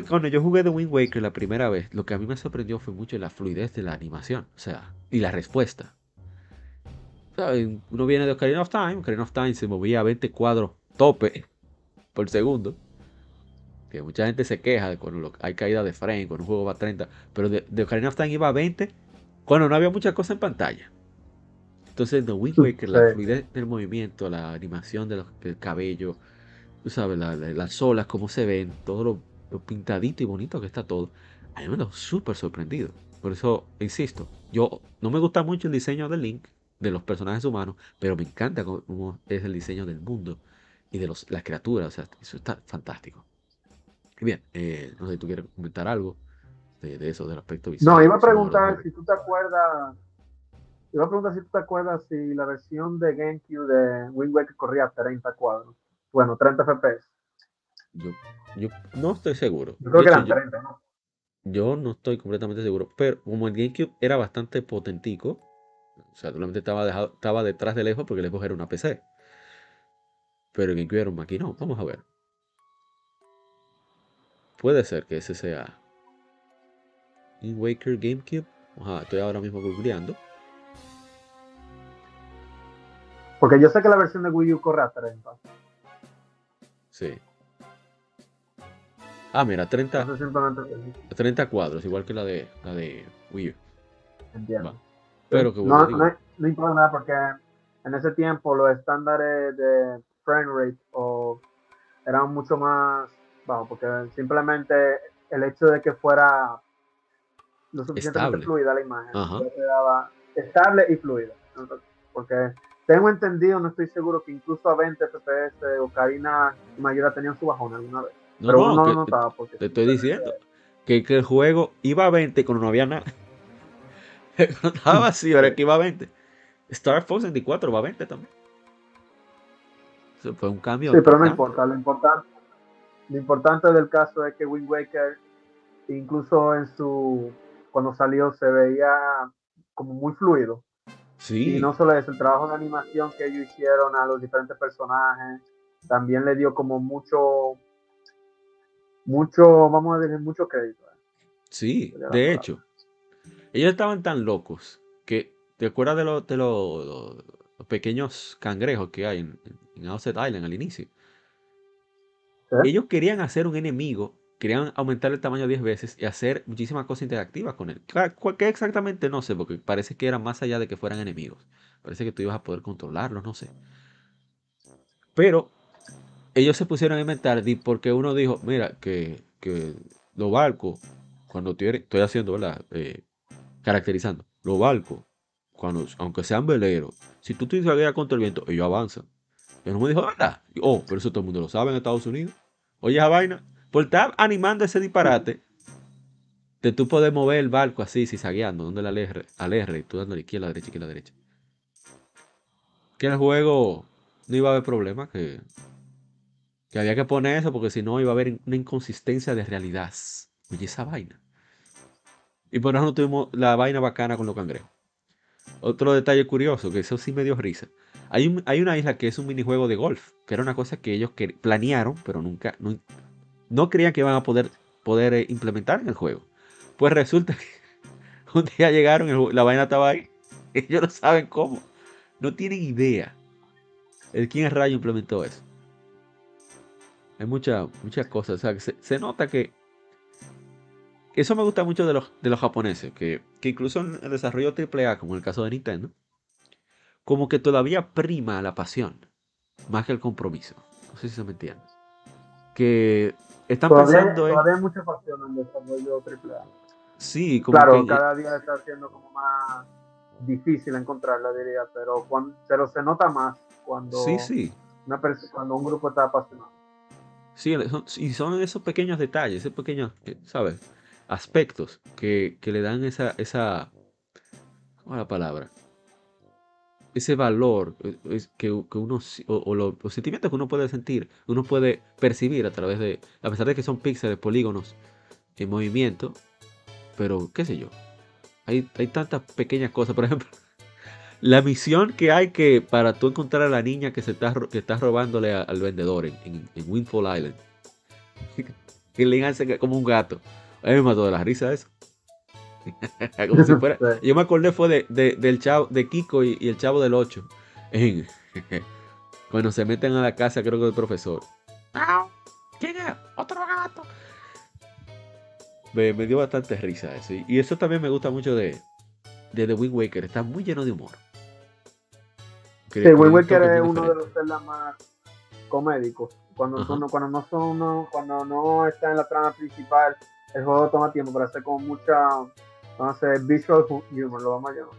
cuando yo jugué The Wind Waker la primera vez, lo que a mí me sorprendió fue mucho la fluidez de la animación, o sea, y la respuesta. uno viene de Ocarina of Time, Ocarina of Time se movía a 20 cuadros tope por segundo. Mucha gente se queja de cuando hay caída de frame, cuando un juego va a 30, pero de, de Ocarina of Time iba a 20 cuando no había mucha cosa en pantalla. Entonces, The Wind Waker, la fluidez del movimiento, la animación del cabello, tú sabes, las olas, cómo se ven, todo lo, pintadito y bonito que está todo. A mí me quedó súper sorprendido. Por eso, insisto, yo no me gusta mucho el diseño del Link, de los personajes humanos, pero me encanta cómo es el diseño del mundo y de los, las criaturas. O sea, eso está fantástico. Bien, eh, no sé si tú quieres comentar algo de, eso, del aspecto visual. No, iba a preguntar si tú te acuerdas, iba a preguntar si tú te acuerdas si la versión de GameCube de Wind Waker corría a 30 cuadros. Bueno, 30 FPS. Yo, yo no estoy seguro. Yo creo que eran 30, ¿no? Yo no estoy completamente seguro, pero como el GameCube era bastante potentico, o sea, solamente estaba, dejado, estaba detrás de lejos porque lejos era una PC. Pero el GameCube era un maquinón, vamos a ver. Puede ser que ese sea Wind Waker GameCube. estoy ahora mismo googleando. Porque yo sé que la versión de Wii U corre a 30. Sí. Ah, mira, 30, 30 cuadros, igual que la de, la de Wii U. Entiendo. Pero que no, no, no, importa nada porque en ese tiempo los estándares de frame rate o eran mucho más bajos porque simplemente el hecho de que fuera lo suficientemente fluida la imagen. estable y fluida. Porque tengo entendido, no estoy seguro, que incluso a 20 FPS Ocarina y Mayora tenían su bajón alguna vez. No, Pero no, no notaba porque te estoy diciendo que, que, el juego iba a 20 cuando no había nada. Estaba así, ahora que iba a 20. Star Fox 64 va a 20 también. Eso fue un cambio. Sí, pero no importa. Lo importante, lo importante del caso es que Wind Waker, incluso en su cuando salió se veía como muy fluido. Sí. Y no solo eso, el trabajo de animación que ellos hicieron a los diferentes personajes, también le dio como mucho, mucho, vamos a decir, mucho crédito. ¿eh? Sí, de hecho, ellos estaban tan locos que, ¿te acuerdas de, los, de los, pequeños cangrejos que hay en, en Outset Island al inicio? Ellos querían hacer un enemigo, querían aumentar el tamaño 10 veces y hacer muchísimas cosas interactivas con él. ¿Qué exactamente? No sé, porque parece que era más allá de que fueran enemigos. Parece que tú ibas a poder controlarlos, no sé. Pero ellos se pusieron a inventar porque uno dijo, mira, que, que los barcos, cuando estoy haciendo, ¿verdad? Eh, caracterizando, los barcos, cuando, aunque sean veleros, si tú tienes guía contra el viento, ellos avanzan. Y uno me dijo, ¿verdad? oh, pero eso todo el mundo lo sabe en Estados Unidos. Oye, esa vaina, por estar animando ese disparate, de tú poder mover el barco así, la R, al R, tú dando la izquierda, la derecha, izquierda, derecha. Que el juego no iba a haber problema, que, que había que poner eso, porque si no iba a haber una inconsistencia de realidad. Oye, esa vaina. Y por eso no tuvimos la vaina bacana con los cangrejos. Otro detalle curioso, que eso sí me dio risa. Hay, hay una isla que es un minijuego de golf, que era una cosa que ellos planearon, pero nunca, creían que iban a poder, poder eh, implementar en el juego. Pues resulta que un día llegaron, la vaina estaba ahí, ellos no saben cómo, no tienen idea de quién rayo implementó eso. Hay muchas muchas cosas, se, se nota que eso me gusta mucho de los, de los japoneses, que, incluso en el desarrollo AAA, como en el caso de Nintendo, como que todavía prima la pasión, más que el compromiso. No sé si se me entiende. Que están pensando en... Todavía hay mucha pasión en el desarrollo AAA. Sí, como Claro, cada día está siendo como más difícil encontrarla, diría, pero, cuando, pero se nota más cuando, sí, sí. Una cuando un grupo está apasionado. Sí, y son esos pequeños detalles, esos pequeños, ¿sabes? aspectos que, le dan esa, esa, ¿cómo es la palabra? Ese valor eh, que, uno, o, los, sentimientos que uno puede sentir, uno puede percibir a través de, a pesar de que son píxeles, polígonos en movimiento, pero qué sé yo, hay, hay tantas pequeñas cosas, por ejemplo, la misión que hay que para tú encontrar a la niña que se está, que está robándole al vendedor en, en, Windfall Island, que le hace como un gato. A mí me mató de la risa eso. Yo me acordé fue de, del chavo, de Kiko y, el chavo del 8. Cuando se meten a la casa, creo que del profesor. ¿Quién es? Otro gato. Me, dio bastante risa eso. Y, eso también me gusta mucho de, de The Wind Waker. Está muy lleno de humor. sí, Wind Waker es uno de los temas más comédicos. Cuando, cuando no son cuando no está en la trama principal el juego toma tiempo para hacer con mucha, hacer visual humor, lo vamos a llamar.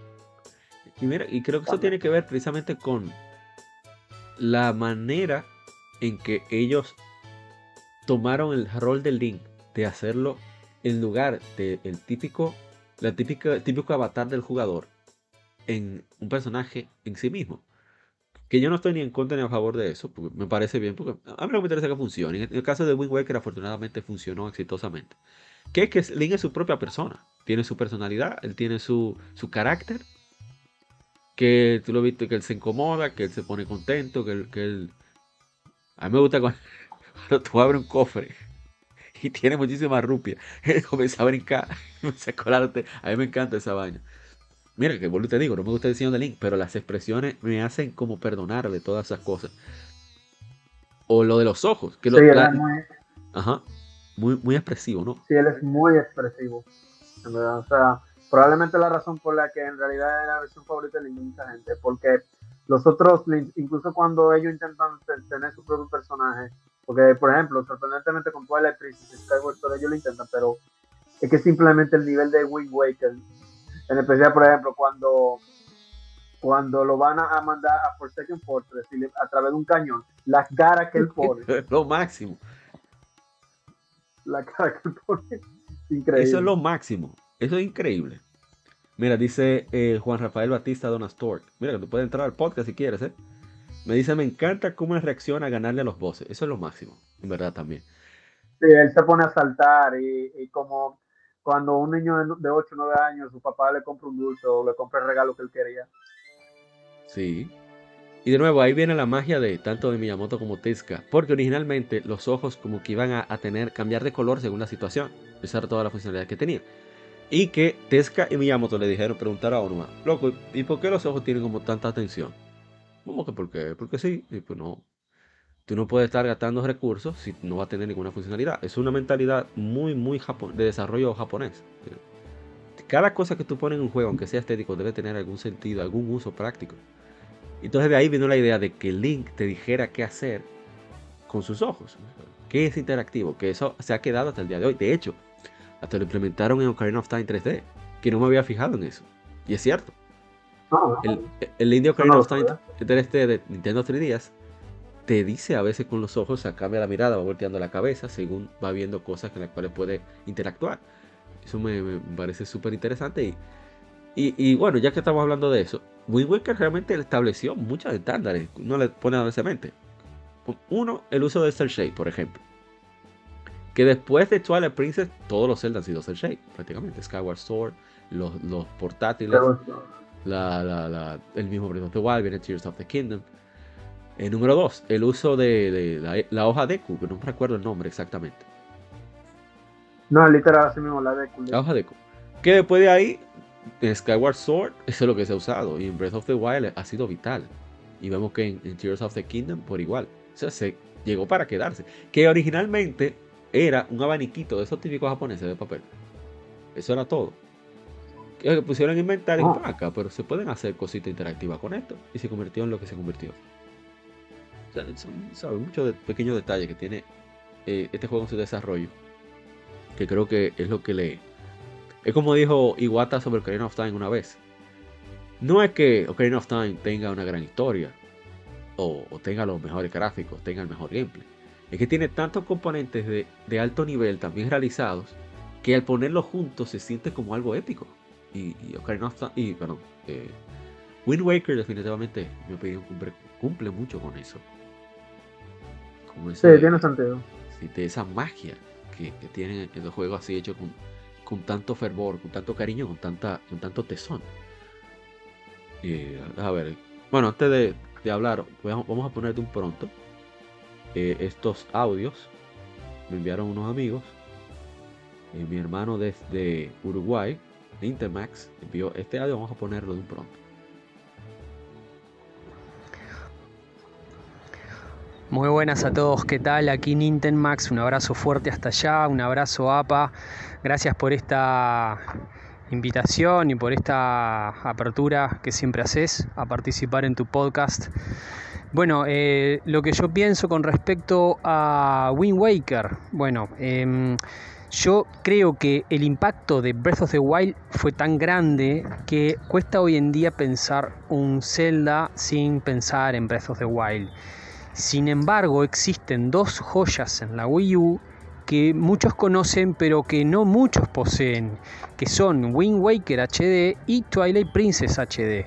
Y mira, y creo que eso tiene que ver precisamente con la manera en que ellos tomaron el rol del Link de hacerlo en lugar del típico, la típica, típico avatar del jugador en un personaje en sí mismo. Que yo no estoy ni en contra ni a favor de eso, porque me parece bien, porque a mí no me interesa que funcione. En el caso de Wind Waker, afortunadamente funcionó exitosamente. Que es que Link es su propia persona. Tiene su personalidad, él tiene su, su carácter. Que tú lo viste que él se incomoda, que él se pone contento, que él. Que él... A mí me gusta cuando, tú abres un cofre y tiene muchísima rupia. Él comienza a brincar, comienza a colarte. A mí me encanta esa vaina. Mira, que vuelvo te digo, no me gusta el diseño de Link, pero las expresiones me hacen como perdonarle todas esas cosas. O lo de los ojos, que lo, Ajá, muy, muy expresivo, ¿no? Sí, él es muy expresivo. O sea, probablemente la razón por la que en realidad es la versión favorita de mucha gente, porque los otros, incluso cuando ellos intentan tener su propio personaje, porque por ejemplo, sorprendentemente con Twilight Princess Skyward ellos lo intentan, pero es que simplemente el nivel de Wind Waker en especial, por ejemplo, cuando, cuando lo van a mandar a Forsaken Fortress a través de un cañón, la cara que él pone. lo máximo. La cara que pone. Increíble. Eso es lo máximo. Eso es increíble. Mira, dice eh, Juan Rafael Batista Donastor. Mira, que tú puedes entrar al podcast si quieres, ¿eh? Me dice, me encanta cómo él reacciona a ganarle a los bosses. Eso es lo máximo, en verdad también. Sí, él se pone a saltar y, y como cuando un niño de 8 o 9 años, su papá le compra un dulce o le compra el regalo que él quería. Sí. Y de nuevo, ahí viene la magia de tanto de Miyamoto como Tezuka, porque originalmente los ojos como que iban a, tener, cambiar de color según la situación, a toda la funcionalidad que tenía. Y que Tezuka y Miyamoto le dijeron, preguntar a Onuma, loco, ¿y por qué los ojos tienen como tanta atención? ¿Cómo que por qué? Porque sí. Y pues no, tú no puedes estar gastando recursos si no va a tener ninguna funcionalidad. Es una mentalidad muy, muy de desarrollo japonés. Cada cosa que tú pones en un juego, aunque sea estético, debe tener algún sentido, algún uso práctico. Entonces de ahí vino la idea de que Link te dijera qué hacer con sus ojos. Que es interactivo, que eso se ha quedado hasta el día de hoy. De hecho, hasta lo implementaron en Ocarina of Time 3D, que no me había fijado en eso. Y es cierto. El, el Indie Ocarina of Time 3D de Nintendo 3DS te dice a veces con los ojos, se cambia la mirada, va volteando la cabeza según va viendo cosas con las cuales puede interactuar. Eso me, parece súper interesante y, y, bueno, ya que estamos hablando de eso, Wind Waker realmente estableció muchos estándares, no le pone a mente. Uno, el uso de Cell Shade, por ejemplo. Que después de Twilight Princess, todos los Zelda han sido Cell Shade, prácticamente. Skyward Sword, los, portátiles, el mismo Breath of the Wild, viene Tears of the Kingdom. El número dos, el uso de, la, hoja Deku, que no me recuerdo el nombre exactamente. No, literal, así mismo, la Deku. La hoja Deku. Que después de ahí en Skyward Sword, eso es lo que se ha usado. Y en Breath of the Wild ha sido vital. Y vemos que en, Tears of the Kingdom por igual. O sea, se llegó para quedarse. Que originalmente era un abaniquito de esos típicos japoneses de papel. Eso era todo. Que pusieron a inventar en ah. acá, pero se pueden hacer cositas interactivas con esto. Y se convirtió en lo que se convirtió. O sea, son, muchos pequeños detalles que tiene eh, este juego en su desarrollo. Que creo que es lo que le, es como dijo Iwata sobre Ocarina of Time una vez. No es que Ocarina of Time tenga una gran historia o, tenga los mejores gráficos, tenga el mejor gameplay. Es que tiene tantos componentes de, alto nivel también realizados que al ponerlos juntos se siente como algo épico. Y, Ocarina of Time, y perdón, eh, Wind Waker definitivamente, en mi opinión, cumple, mucho con eso. sí, tiene sentido. de esa magia que, que tienen en los juegos así hechos con con tanto fervor, con tanto cariño, con, tanta, con tanto tesón. a ver, bueno, antes de, hablar, vamos a poner de un pronto eh, estos audios. Me enviaron unos amigos. Eh, mi hermano desde Uruguay, Intermax, envió este audio. Vamos a ponerlo de un pronto. Muy buenas a todos, ¿qué tal? Aquí Max, un abrazo fuerte hasta allá, un abrazo APA, gracias por esta invitación y por esta apertura que siempre haces a participar en tu podcast. Bueno, eh, lo que yo pienso con respecto a Wind Waker, bueno, em, yo creo que el impacto de Breath of the Wild fue tan grande que cuesta hoy en día pensar un Zelda sin pensar en Breath of the Wild. Sin embargo, existen dos joyas en la Wii U que muchos conocen pero que no muchos poseen, que son Wind Waker HD y Twilight Princess HD.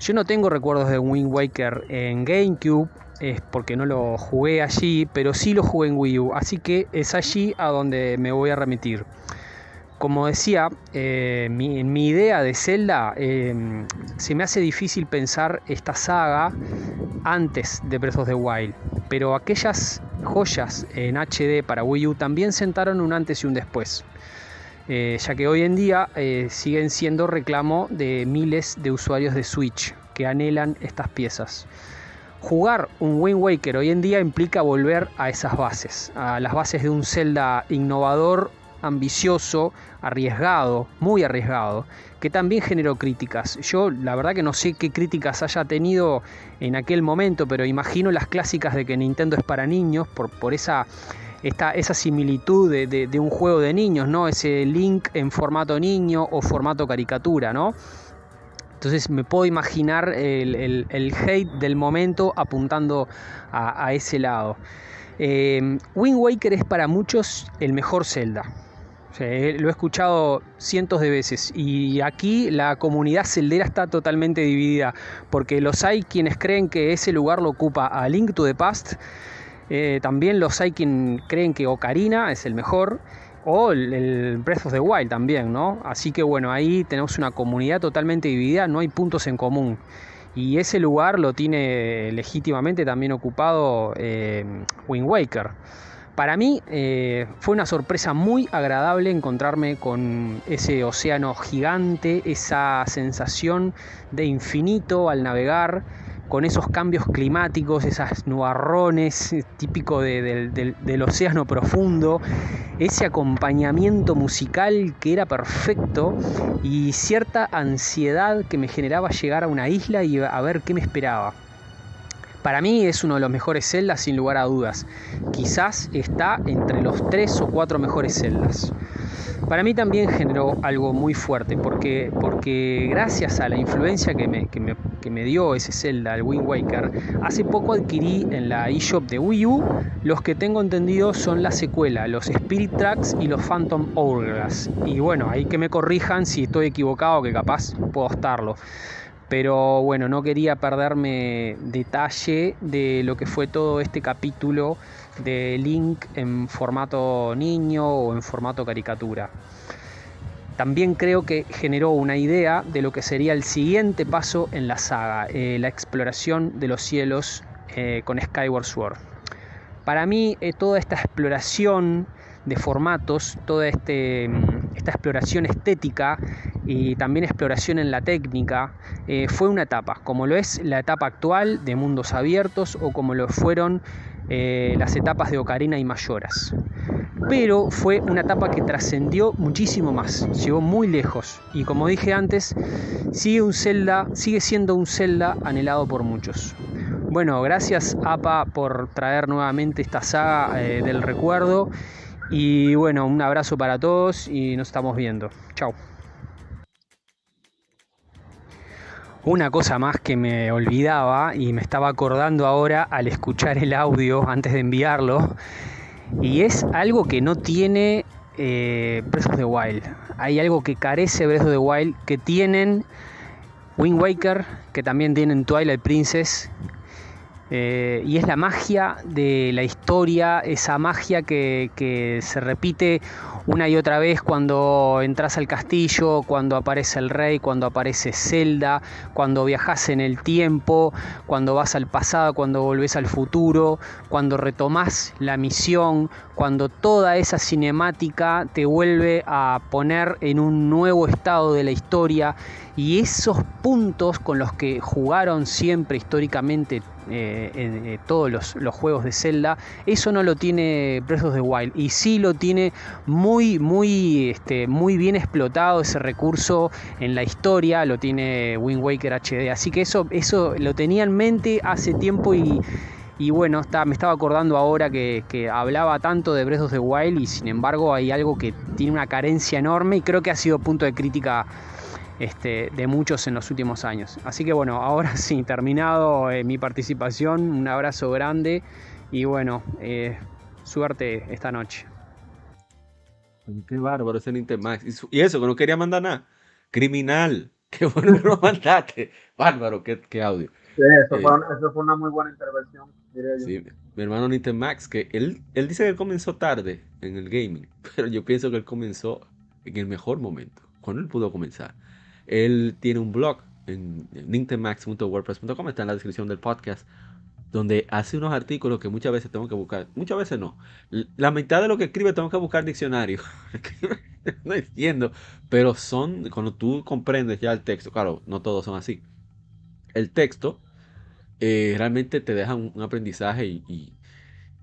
Yo no tengo recuerdos de Wind Waker en GameCube, es porque no lo jugué allí, pero sí lo jugué en Wii U, así que es allí a donde me voy a remitir como decía, eh, mi, idea de Zelda em, se me hace difícil pensar esta saga antes de Breath of the Wild, pero aquellas joyas en HD para Wii U también sentaron un antes y un después. Eh, ya que hoy en día eh, siguen siendo reclamo de miles de usuarios de Switch que anhelan estas piezas. Jugar un Wind Waker hoy en día implica volver a esas bases, a las bases de un Zelda innovador ambicioso, arriesgado, muy arriesgado, que también generó críticas. Yo la verdad que no sé qué críticas haya tenido en aquel momento, pero imagino las clásicas de que Nintendo es para niños, por, esa, esa similitud de, un juego de niños, ¿no? Ese link en formato niño o formato caricatura, ¿no? Entonces me puedo imaginar el, hate del momento apuntando a, ese lado. Eh, Wind Waker es para muchos el mejor Zelda lo he escuchado cientos de veces y aquí la comunidad celdera está totalmente dividida porque los hay quienes creen que ese lugar lo ocupa a Link to the Past, eh, también los hay quienes creen que Ocarina es el mejor o el, Breath of the Wild también, ¿no? Así que bueno, ahí tenemos una comunidad totalmente dividida, no hay puntos en común. Y ese lugar lo tiene legítimamente también ocupado eh, Wind Waker. Para mí eh, fue una sorpresa muy agradable encontrarme con ese océano gigante, esa sensación de infinito al navegar, con esos cambios climáticos, esas nubarrones eh, típico del océano profundo, ese acompañamiento musical que era perfecto y cierta ansiedad que me generaba llegar a una isla y a ver qué me esperaba. Para mí es uno de los mejores celdas sin lugar a dudas. Quizás está entre los tres o cuatro mejores celdas. Para mí también generó algo muy fuerte porque, porque gracias a la influencia que me, que me, dio ese Zelda, el Wind Waker, hace poco adquirí en la eShop de Wii U los que tengo entendido son la secuela, los Spirit Tracks y los Phantom Hourglass. Y bueno, ahí que me corrijan si estoy equivocado, que capaz puedo estarlo pero bueno, no quería perderme detalle de lo que fue todo este capítulo de Link en formato niño o en formato caricatura. También creo que generó una idea de lo que sería el siguiente paso en la saga, eh, la exploración de los cielos eh, con Skyward Sword. Para mí eh, toda esta exploración de formatos, toda este, mm, esta exploración estética y también exploración en la técnica, eh, fue una etapa, como lo es la etapa actual de mundos abiertos o como lo fueron eh, las etapas de Ocarina y Mayoras. Pero fue una etapa que trascendió muchísimo más, llegó muy lejos y como dije antes, sigue, un Zelda, sigue siendo un Zelda anhelado por muchos. Bueno, gracias APA por traer nuevamente esta saga eh, del recuerdo y bueno, un abrazo para todos y nos estamos viendo. Chao. Una cosa más que me olvidaba y me estaba acordando ahora al escuchar el audio antes de enviarlo, y es algo que no tiene eh, Breath of the Wild. Hay algo que carece Breath of the Wild, que tienen Wind Waker, que también tienen Twilight Princess, eh, y es la magia de la historia, esa magia que, se repite una y otra vez cuando entras al castillo, cuando aparece el rey, cuando aparece Zelda, cuando viajas en el tiempo, cuando vas al pasado, cuando volvés al futuro, cuando retomás la misión, cuando toda esa cinemática te vuelve a poner en un nuevo estado de la historia. Y esos puntos con los que jugaron siempre históricamente eh, en, eh, todos los, juegos de Zelda, eso no lo tiene Breath of the Wild y sí lo tiene muy, muy, este, muy bien explotado ese recurso en la historia, lo tiene Wind Waker HD, así que eso, eso lo tenía en mente hace tiempo y, y bueno, está, me estaba acordando ahora que, que, hablaba tanto de Breath of the Wild y sin embargo hay algo que tiene una carencia enorme y creo que ha sido punto de crítica este, de muchos en los últimos años. Así que bueno, ahora sí, terminado eh, mi participación, un abrazo grande y bueno, eh, suerte esta noche. Qué bárbaro ese Max. Y eso, que no quería mandar nada. Criminal. Qué bueno que lo mandaste. Bárbaro, qué, audio. Sí, eso, fue, eso, fue, una muy buena intervención, Sí, mi hermano Max, que él, él dice que él comenzó tarde en el gaming, pero yo pienso que él comenzó en el mejor momento, cuando él pudo comenzar. Él tiene un blog en nintemax.wordpress.com, está en la descripción del podcast, donde hace unos artículos que muchas veces tengo que buscar, muchas veces no. La mitad de lo que escribe tengo que buscar diccionario. no entiendo, pero son, cuando tú comprendes ya el texto, claro, no todos son así. El texto eh, realmente te deja un, aprendizaje y, y,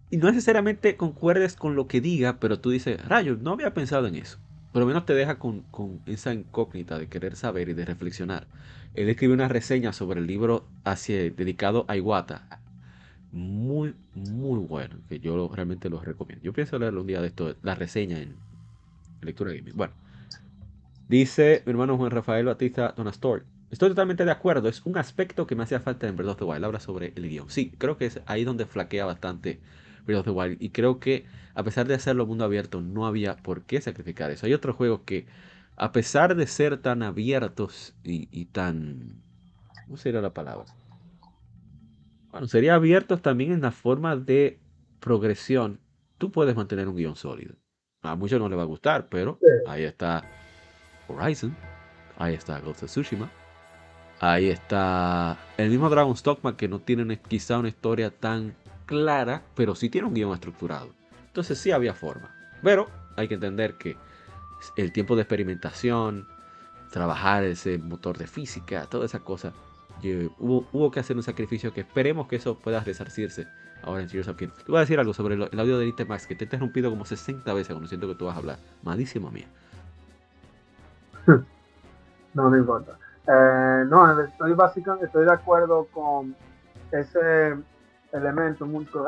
y, no necesariamente concuerdes con lo que diga, pero tú dices, rayos, no había pensado en eso por lo menos te deja con, esa incógnita de querer saber y de reflexionar. Él escribe una reseña sobre el libro hacia, dedicado a Iwata. Muy, muy bueno, que yo realmente lo recomiendo. Yo pienso leerlo un día de esto, la reseña en Lectura Gaming. Bueno, dice mi hermano Juan Rafael Batista Donastor. Estoy totalmente de acuerdo, es un aspecto que me hacía falta en Breath of the Wild. Habla sobre el guion. Sí, creo que es ahí donde flaquea bastante Breath of the Wild. Y creo que a pesar de hacerlo mundo abierto, no había por qué sacrificar eso. Hay otros juegos que, a pesar de ser tan abiertos y, tan... ¿Cómo sería la palabra? Bueno, sería abiertos también en la forma de progresión. Tú puedes mantener un guion sólido. A muchos no les va a gustar, pero ahí está Horizon, ahí está Ghost of Tsushima, Ahí está el mismo Dragon Stockman que no tiene quizá una historia tan clara, pero sí tiene un guion estructurado. Entonces sí había forma. Pero hay que entender que el tiempo de experimentación, trabajar ese motor de física, toda esa cosa, hubo, hubo, que hacer un sacrificio que esperemos que eso pueda resarcirse ahora en Serious of Te voy a decir algo sobre el, audio de Elite Max que te he interrumpido como 60 veces cuando siento que tú vas a hablar. Malísimo mía. No, no importa. Eh, no, estoy básicamente de acuerdo con ese elemento.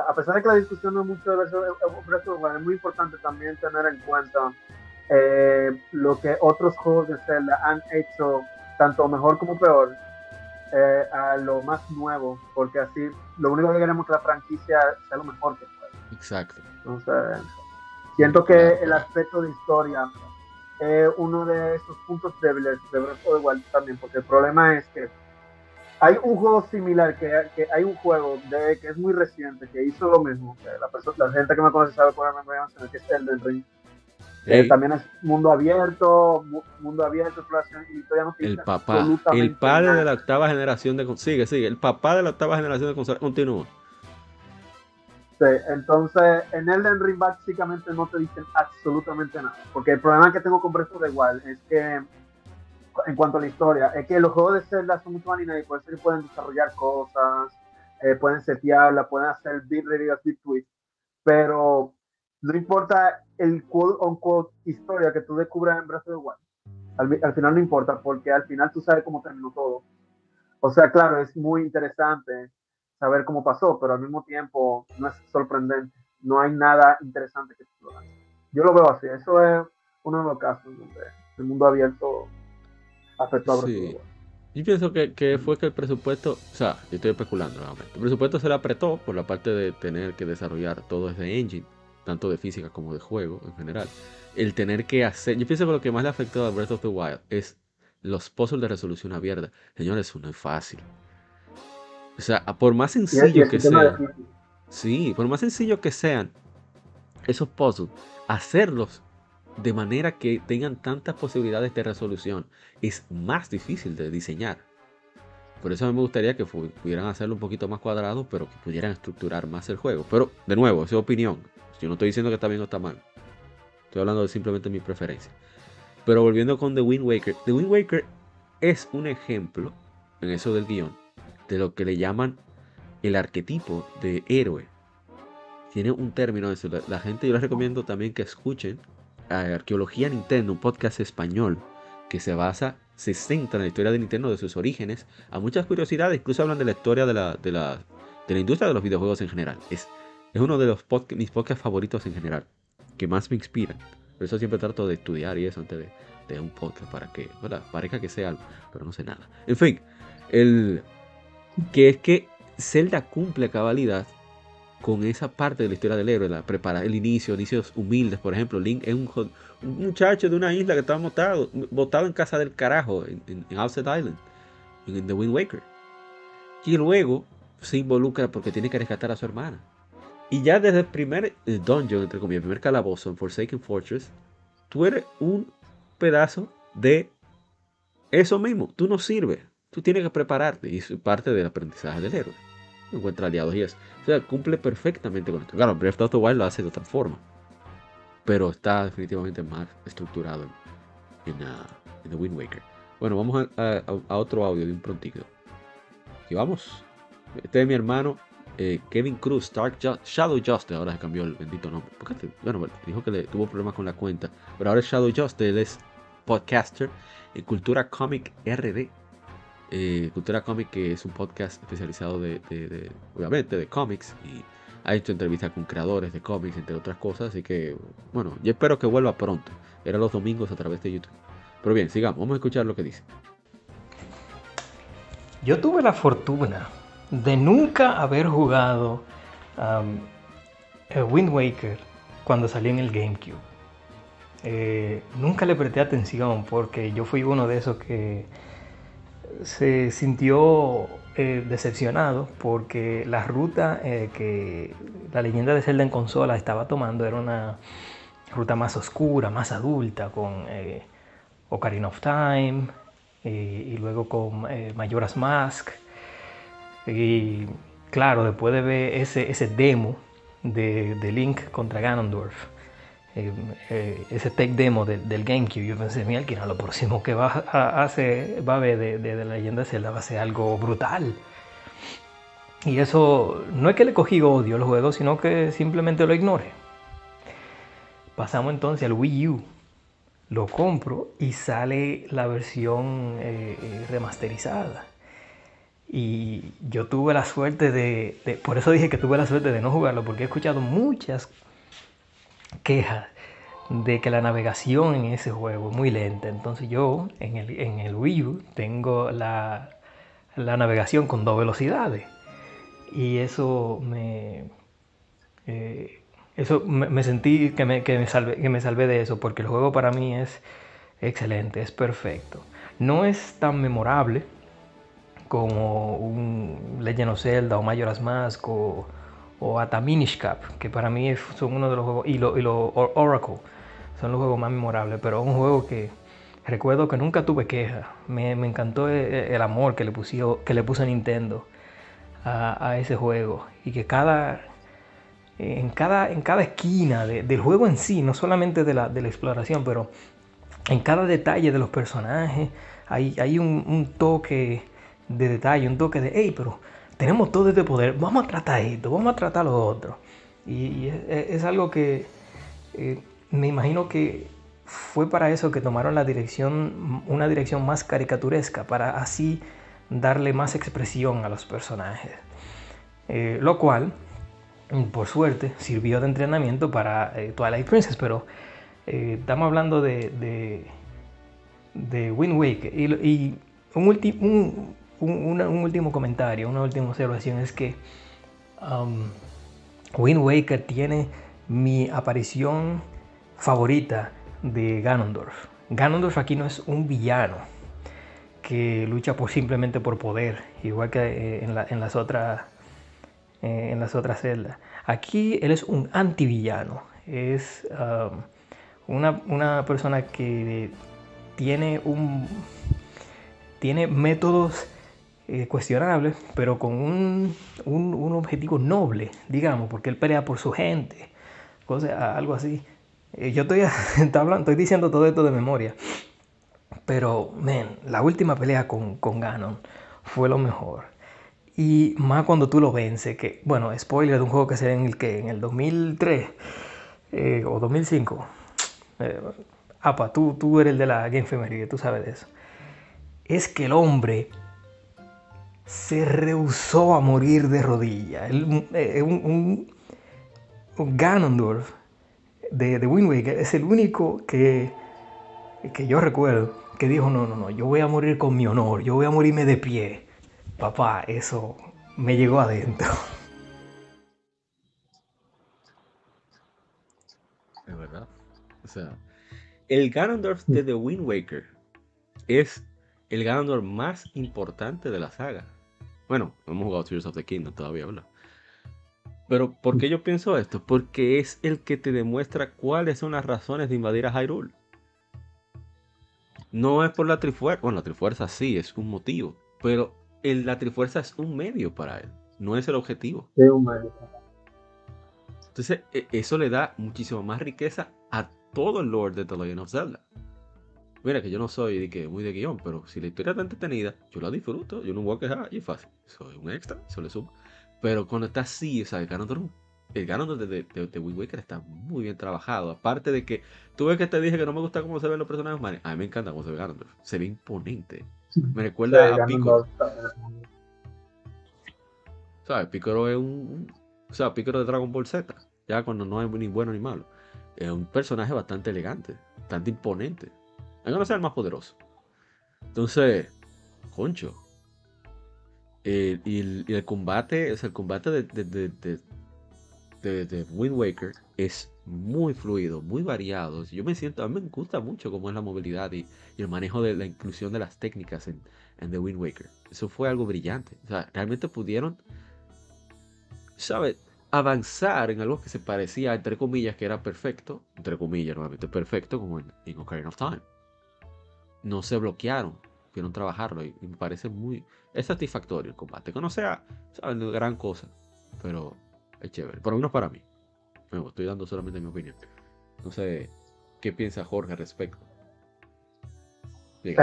a pesar de que la discusión no es mucho de es muy importante también tener en cuenta eh, lo que otros juegos de Zelda han hecho, tanto mejor como peor, eh, a lo más nuevo, porque así lo único que queremos es que la franquicia sea lo mejor que pueda. Exacto. Entonces, siento que el aspecto de historia es uno de esos puntos débiles de Breath of the Wild también, porque el problema es que hay un juego similar, que, que, hay un juego de, que es muy reciente, que hizo lo mismo, que la, persona, la gente que me conoce sabe cuál es que es el del Ring, eh, también es mundo abierto, mundo abierto, exploración y todavía no El papá, el padre de la octava generación de sigue, sigue, el papá de la octava generación de consolas continúa. Sí, entonces en Elden Ring básicamente no te dicen absolutamente nada, porque el problema que tengo con Breath of the Wild es que en cuanto a la historia, es que los juegos de Zelda son mucho más que pueden desarrollar cosas, eh, pueden setearla, pueden hacer bit reviews, bit tweets, pero no importa el quote on quote historia que tú descubras en Breath of the Wild. Al, final no importa, porque al final tú sabes cómo terminó todo. O sea, claro, es muy interesante saber cómo pasó, pero al mismo tiempo no es sorprendente. No hay nada interesante que explorar. Yo lo veo así. Eso es uno de los casos donde el mundo abierto afectó a the Wild. Yo pienso que, que, fue que el presupuesto, o sea, yo estoy especulando nuevamente, el presupuesto se le apretó por la parte de tener que desarrollar todo ese engine tanto de física como de juego en general, el tener que hacer, yo pienso que lo que más le ha afectado a Breath of the Wild es los puzzles de resolución abierta. Señores, eso no es fácil. O sea, por más sencillo que sean, sí, por más sencillo que sean esos puzzles, hacerlos de manera que tengan tantas posibilidades de resolución es más difícil de diseñar. Por eso a mí me gustaría que pudieran hacerlo un poquito más cuadrado, pero que pudieran estructurar más el juego. Pero, de nuevo, esa es opinión. Yo no estoy diciendo que está bien o está mal. Estoy hablando de simplemente mi preferencia. Pero volviendo con The Wind Waker. The Wind Waker es un ejemplo, en eso del guion, de lo que le llaman el arquetipo de héroe. Tiene un término eso. La, gente, yo les recomiendo también que escuchen Arqueología Nintendo, un podcast español que se basa, se centra en la historia de Nintendo, de sus orígenes, a muchas curiosidades, incluso hablan de la historia de la, de la, de la industria de los videojuegos en general. Es es uno de los mis podcasts favoritos en general, que más me inspiran. Por eso siempre trato de estudiar y eso antes de, un podcast para que parezca que sea algo, pero no sé nada. En fin, el que es que Zelda cumple cabalidad con esa parte de la historia del héroe, la prepara el inicio, inicios humildes, por ejemplo, Link es un, muchacho de una isla que estaba botado, botado en casa del carajo, en, en, Island, en The Wind Waker. Y luego se involucra porque tiene que rescatar a su hermana. Y ya desde el primer eh, dungeon, entre comillas, el primer calabozo en Forsaken Fortress, tú eres un pedazo de eso mismo. Tú no sirves. Tú tienes que prepararte. Y es parte del aprendizaje del héroe. Encuentra aliados y eso. O sea, cumple perfectamente con esto. Claro, Breath of the Wild lo hace de otra forma. Pero está definitivamente más estructurado en, uh, The Wind Waker. Bueno, vamos a, otro audio de un prontito. Y vamos. Este es mi hermano eh, Kevin Cruz, Shadow Justice, ahora se cambió el bendito nombre. bueno, dijo que le tuvo problemas con la cuenta, pero ahora es Shadow Justice, él es podcaster en Cultura Comic RD. Eh, Cultura Comic que es un podcast especializado de, obviamente, de cómics y ha hecho entrevistas con creadores de cómics, entre otras cosas, así que, bueno, yo espero que vuelva pronto. Era los domingos a través de YouTube. Pero bien, sigamos, vamos a escuchar lo que dice. Yo tuve la fortuna de nunca haber jugado Wind Waker cuando salió en el GameCube. Eh, nunca le presté atención porque yo fui uno de esos que se sintió eh, decepcionado porque la ruta eh, que la leyenda de Zelda en consola estaba tomando era una ruta más oscura, más adulta, con Ocarina of Time, y, luego con eh, Majora's Mask. Y claro, después de ver ese demo de, Link contra Ganondorf, eh, eh, ese tech demo del GameCube, yo pensé, mira, que lo próximo que va a, hacer, va a ver de, de, la leyenda Zelda va a ser algo brutal. Y eso no es que le cogí odio al juego, sino que simplemente lo ignore. Pasamos entonces al Wii U lo compro y sale la versión eh, eh, remasterizada. Y yo tuve la suerte de, por eso dije que tuve la suerte de no jugarlo, porque he escuchado muchas quejas de que la navegación en ese juego es muy lenta. Entonces yo en el, en el Wii U tengo la, navegación con dos velocidades. Y eso me... Eh, eso me, sentí que me, que, me salvé, que me salvé de eso, porque el juego para mí es excelente, es perfecto. No es tan memorable como un Legend of Zelda o Majora's Mask o, o hasta Minish Cap, que para mí son uno de los juegos, y lo, y lo Oracle, son los juegos más memorables, pero es un juego que recuerdo que nunca tuve queja. Me, me encantó el, amor que le, que le puso Nintendo a, ese juego y que cada, en cada, en cada esquina del juego en sí, no solamente de la, de la, exploración, pero en cada detalle de los personajes hay, hay un, toque de detalle, un toque de, hey, pero tenemos todo este poder, vamos a tratar esto, vamos a tratar lo otro. Y, es, algo que eh, me imagino que fue para eso que tomaron la dirección, una dirección más caricaturesca, para así darle más expresión a los personajes. Eh, lo cual por suerte, sirvió de entrenamiento para eh, Twilight Princess, pero eh, estamos hablando de, de, Wind Waker. Y, un, último comentario, una última observación es que um, Wind Waker tiene mi aparición favorita de Ganondorf. Ganondorf aquí no es un villano que lucha por, simplemente por poder, igual que eh, en, las otras eh, en las otras celdas. Aquí él es un antivillano, es um, una, persona que tiene, un, tiene métodos eh, cuestionables, pero con un, objetivo noble, digamos, porque él pelea por su gente, cosa, algo así. Eh, yo estoy, hablando, estoy diciendo todo esto de memoria, pero, man, la última pelea con, con Ganon fue lo mejor. Y más cuando tú lo vences, que, bueno, spoiler de un juego que se ve en el que en el 2003 eh, o 2005. Eh, apa, tú, tú eres el de la Game Femería, tú sabes de eso. Es que el hombre se rehusó a morir de rodillas. Eh, un, Ganondorf de, de Wind Waker es el único que, que yo recuerdo que dijo, no, no, no, yo voy a morir con mi honor, yo voy a morirme de pie papá, eso me llegó adentro. Es verdad. O sea, el Ganondorf de The Wind Waker es el Ganondorf más importante de la saga. Bueno, hemos jugado Tears of the Kingdom todavía, ¿verdad? Pero ¿por qué yo pienso esto? Porque es el que te demuestra cuáles son las razones de invadir a Hyrule. No es por la Trifuerza. Bueno, la Trifuerza sí, es un motivo. Pero la Trifuerza es un medio para él, no es el objetivo. Es un medio. Entonces, e, eso le da muchísimo más riqueza a todo el lore de The Legend of Zelda. Mira que yo no soy de que muy de guion, pero si la historia está entretenida, yo la disfruto, yo no voy a quejar y es fácil. Soy un extra, eso le suma. Pero cuando está así, o sea, el Ganondorf, el Ganondorf de, de, de, Wind Waker está muy bien trabajado. Aparte de que, tú ves que te dije que no me gusta cómo se ven los personajes, man, a mí me encanta cómo se ve Ganondorf. Se ve imponente. Me recuerda a Piccolo. ¿Sabes? Piccolo es un, O sea, Piccolo de Dragon Ball Z. Ya cuando no es ni bueno ni malo. Es un personaje bastante elegante. Bastante imponente. Aunque no sea el más poderoso. Entonces, concho. y, el, combate, es el combate de, de, de, de, Wind Waker es muy fluido, muy variado. Yo me siento, a mí me gusta mucho cómo es la movilidad y, el manejo de la inclusión de las técnicas en, en, The Wind Waker. Eso fue algo brillante. O sea, realmente pudieron, ¿sabes? Avanzar en algo que se parecía, entre comillas, que era perfecto, entre comillas, nuevamente perfecto, como en, Ocarina of Time. No se bloquearon. pudieron trabajarlo y, me parece muy es satisfactorio el combate. Que no sea, ¿saben? gran cosa, pero es chévere. Por lo menos para mí. Me estoy dando solamente mi opinión. No sé qué piensa Jorge al respecto. Eh,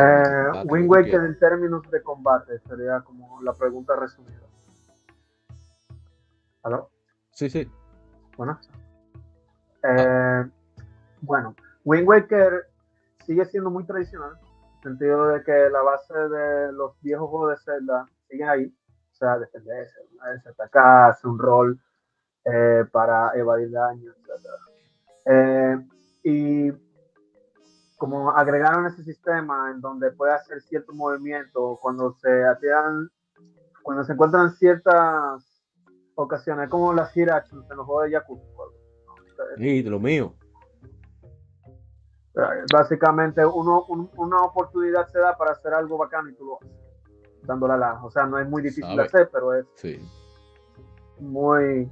Wind Waker en términos de combate sería como la pregunta resumida. ¿Aló? Sí, sí. Bueno. Eh, bueno, Wind Waker sigue siendo muy tradicional, sentido de que la base de los viejos juegos de Zelda sigue ahí, o sea, defenderse, atacar, hacer un rol eh, para evadir daño, etc. Eh, y como agregaron ese sistema en donde puede hacer cierto movimiento cuando se atiran, cuando se encuentran ciertas ocasiones, como las Actions en los juegos de Yakuza. Sí, de lo mío. Básicamente, uno, una oportunidad se da para hacer algo bacano y tú lo haces, dándola la. O sea, no es muy difícil de hacer, pero es muy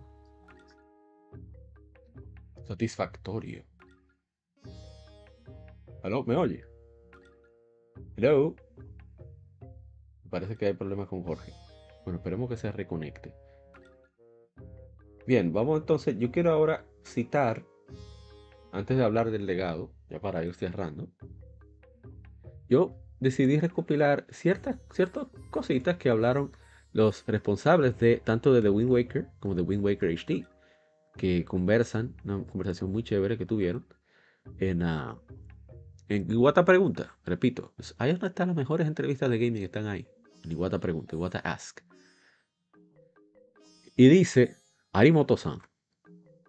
satisfactorio. ¿Aló? ¿Me oye? Hello. Parece que hay problemas con Jorge. Bueno, esperemos que se reconecte. Bien, vamos entonces. Yo quiero ahora citar, antes de hablar del legado, ya para ir cerrando, yo decidí recopilar ciertas, ciertas cositas que hablaron los responsables de tanto de The Wind Waker como de Wind Waker HD, que conversan, una conversación muy chévere que tuvieron en, uh, en Iguata Pregunta, repito, ahí donde están las mejores entrevistas de gaming, están ahí. En Iguata Pregunta, Iguata Ask. Y dice Arimoto-san.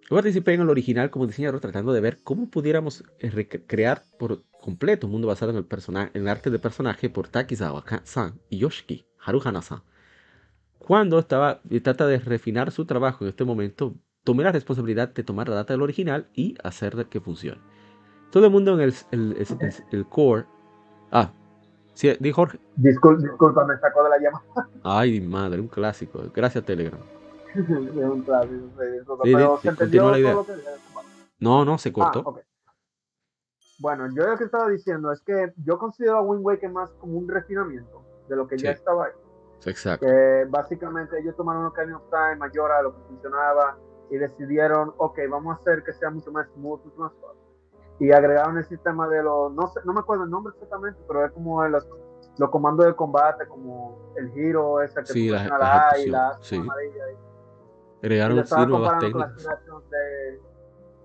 Yo participé en el original como diseñador tratando de ver cómo pudiéramos eh, recrear por completo un mundo basado en el, personaje, en el arte de personaje por Takizawa-san y Yoshiki Haruhana-san. Cuando estaba trata de refinar su trabajo en este momento, tomé la responsabilidad de tomar la data del original y hacer que funcione. Todo el mundo en el, el, el, core. Ah, sí, di Jorge. disculpa, me sacó de la llamada. Ay, madre, un clásico. Gracias, Telegram. un clásico. Sí, continúa la idea. No, no, se cortó. Ah, bueno, yo lo que estaba diciendo es que yo considero a Wind Waker más como un refinamiento de lo que ya estaba ahí. Exacto. Que básicamente ellos tomaron un Ocarina of Time mayor a lo que funcionaba y decidieron, ok, vamos a hacer que sea mucho más smooth, mucho más fácil y agregaron el sistema de los, no sé, no me acuerdo el nombre exactamente, pero es como los, los comandos de combate, como el giro ese que sí, la, la, A y la sí. amarilla. Y, agregaron sí, nuevas técnicas.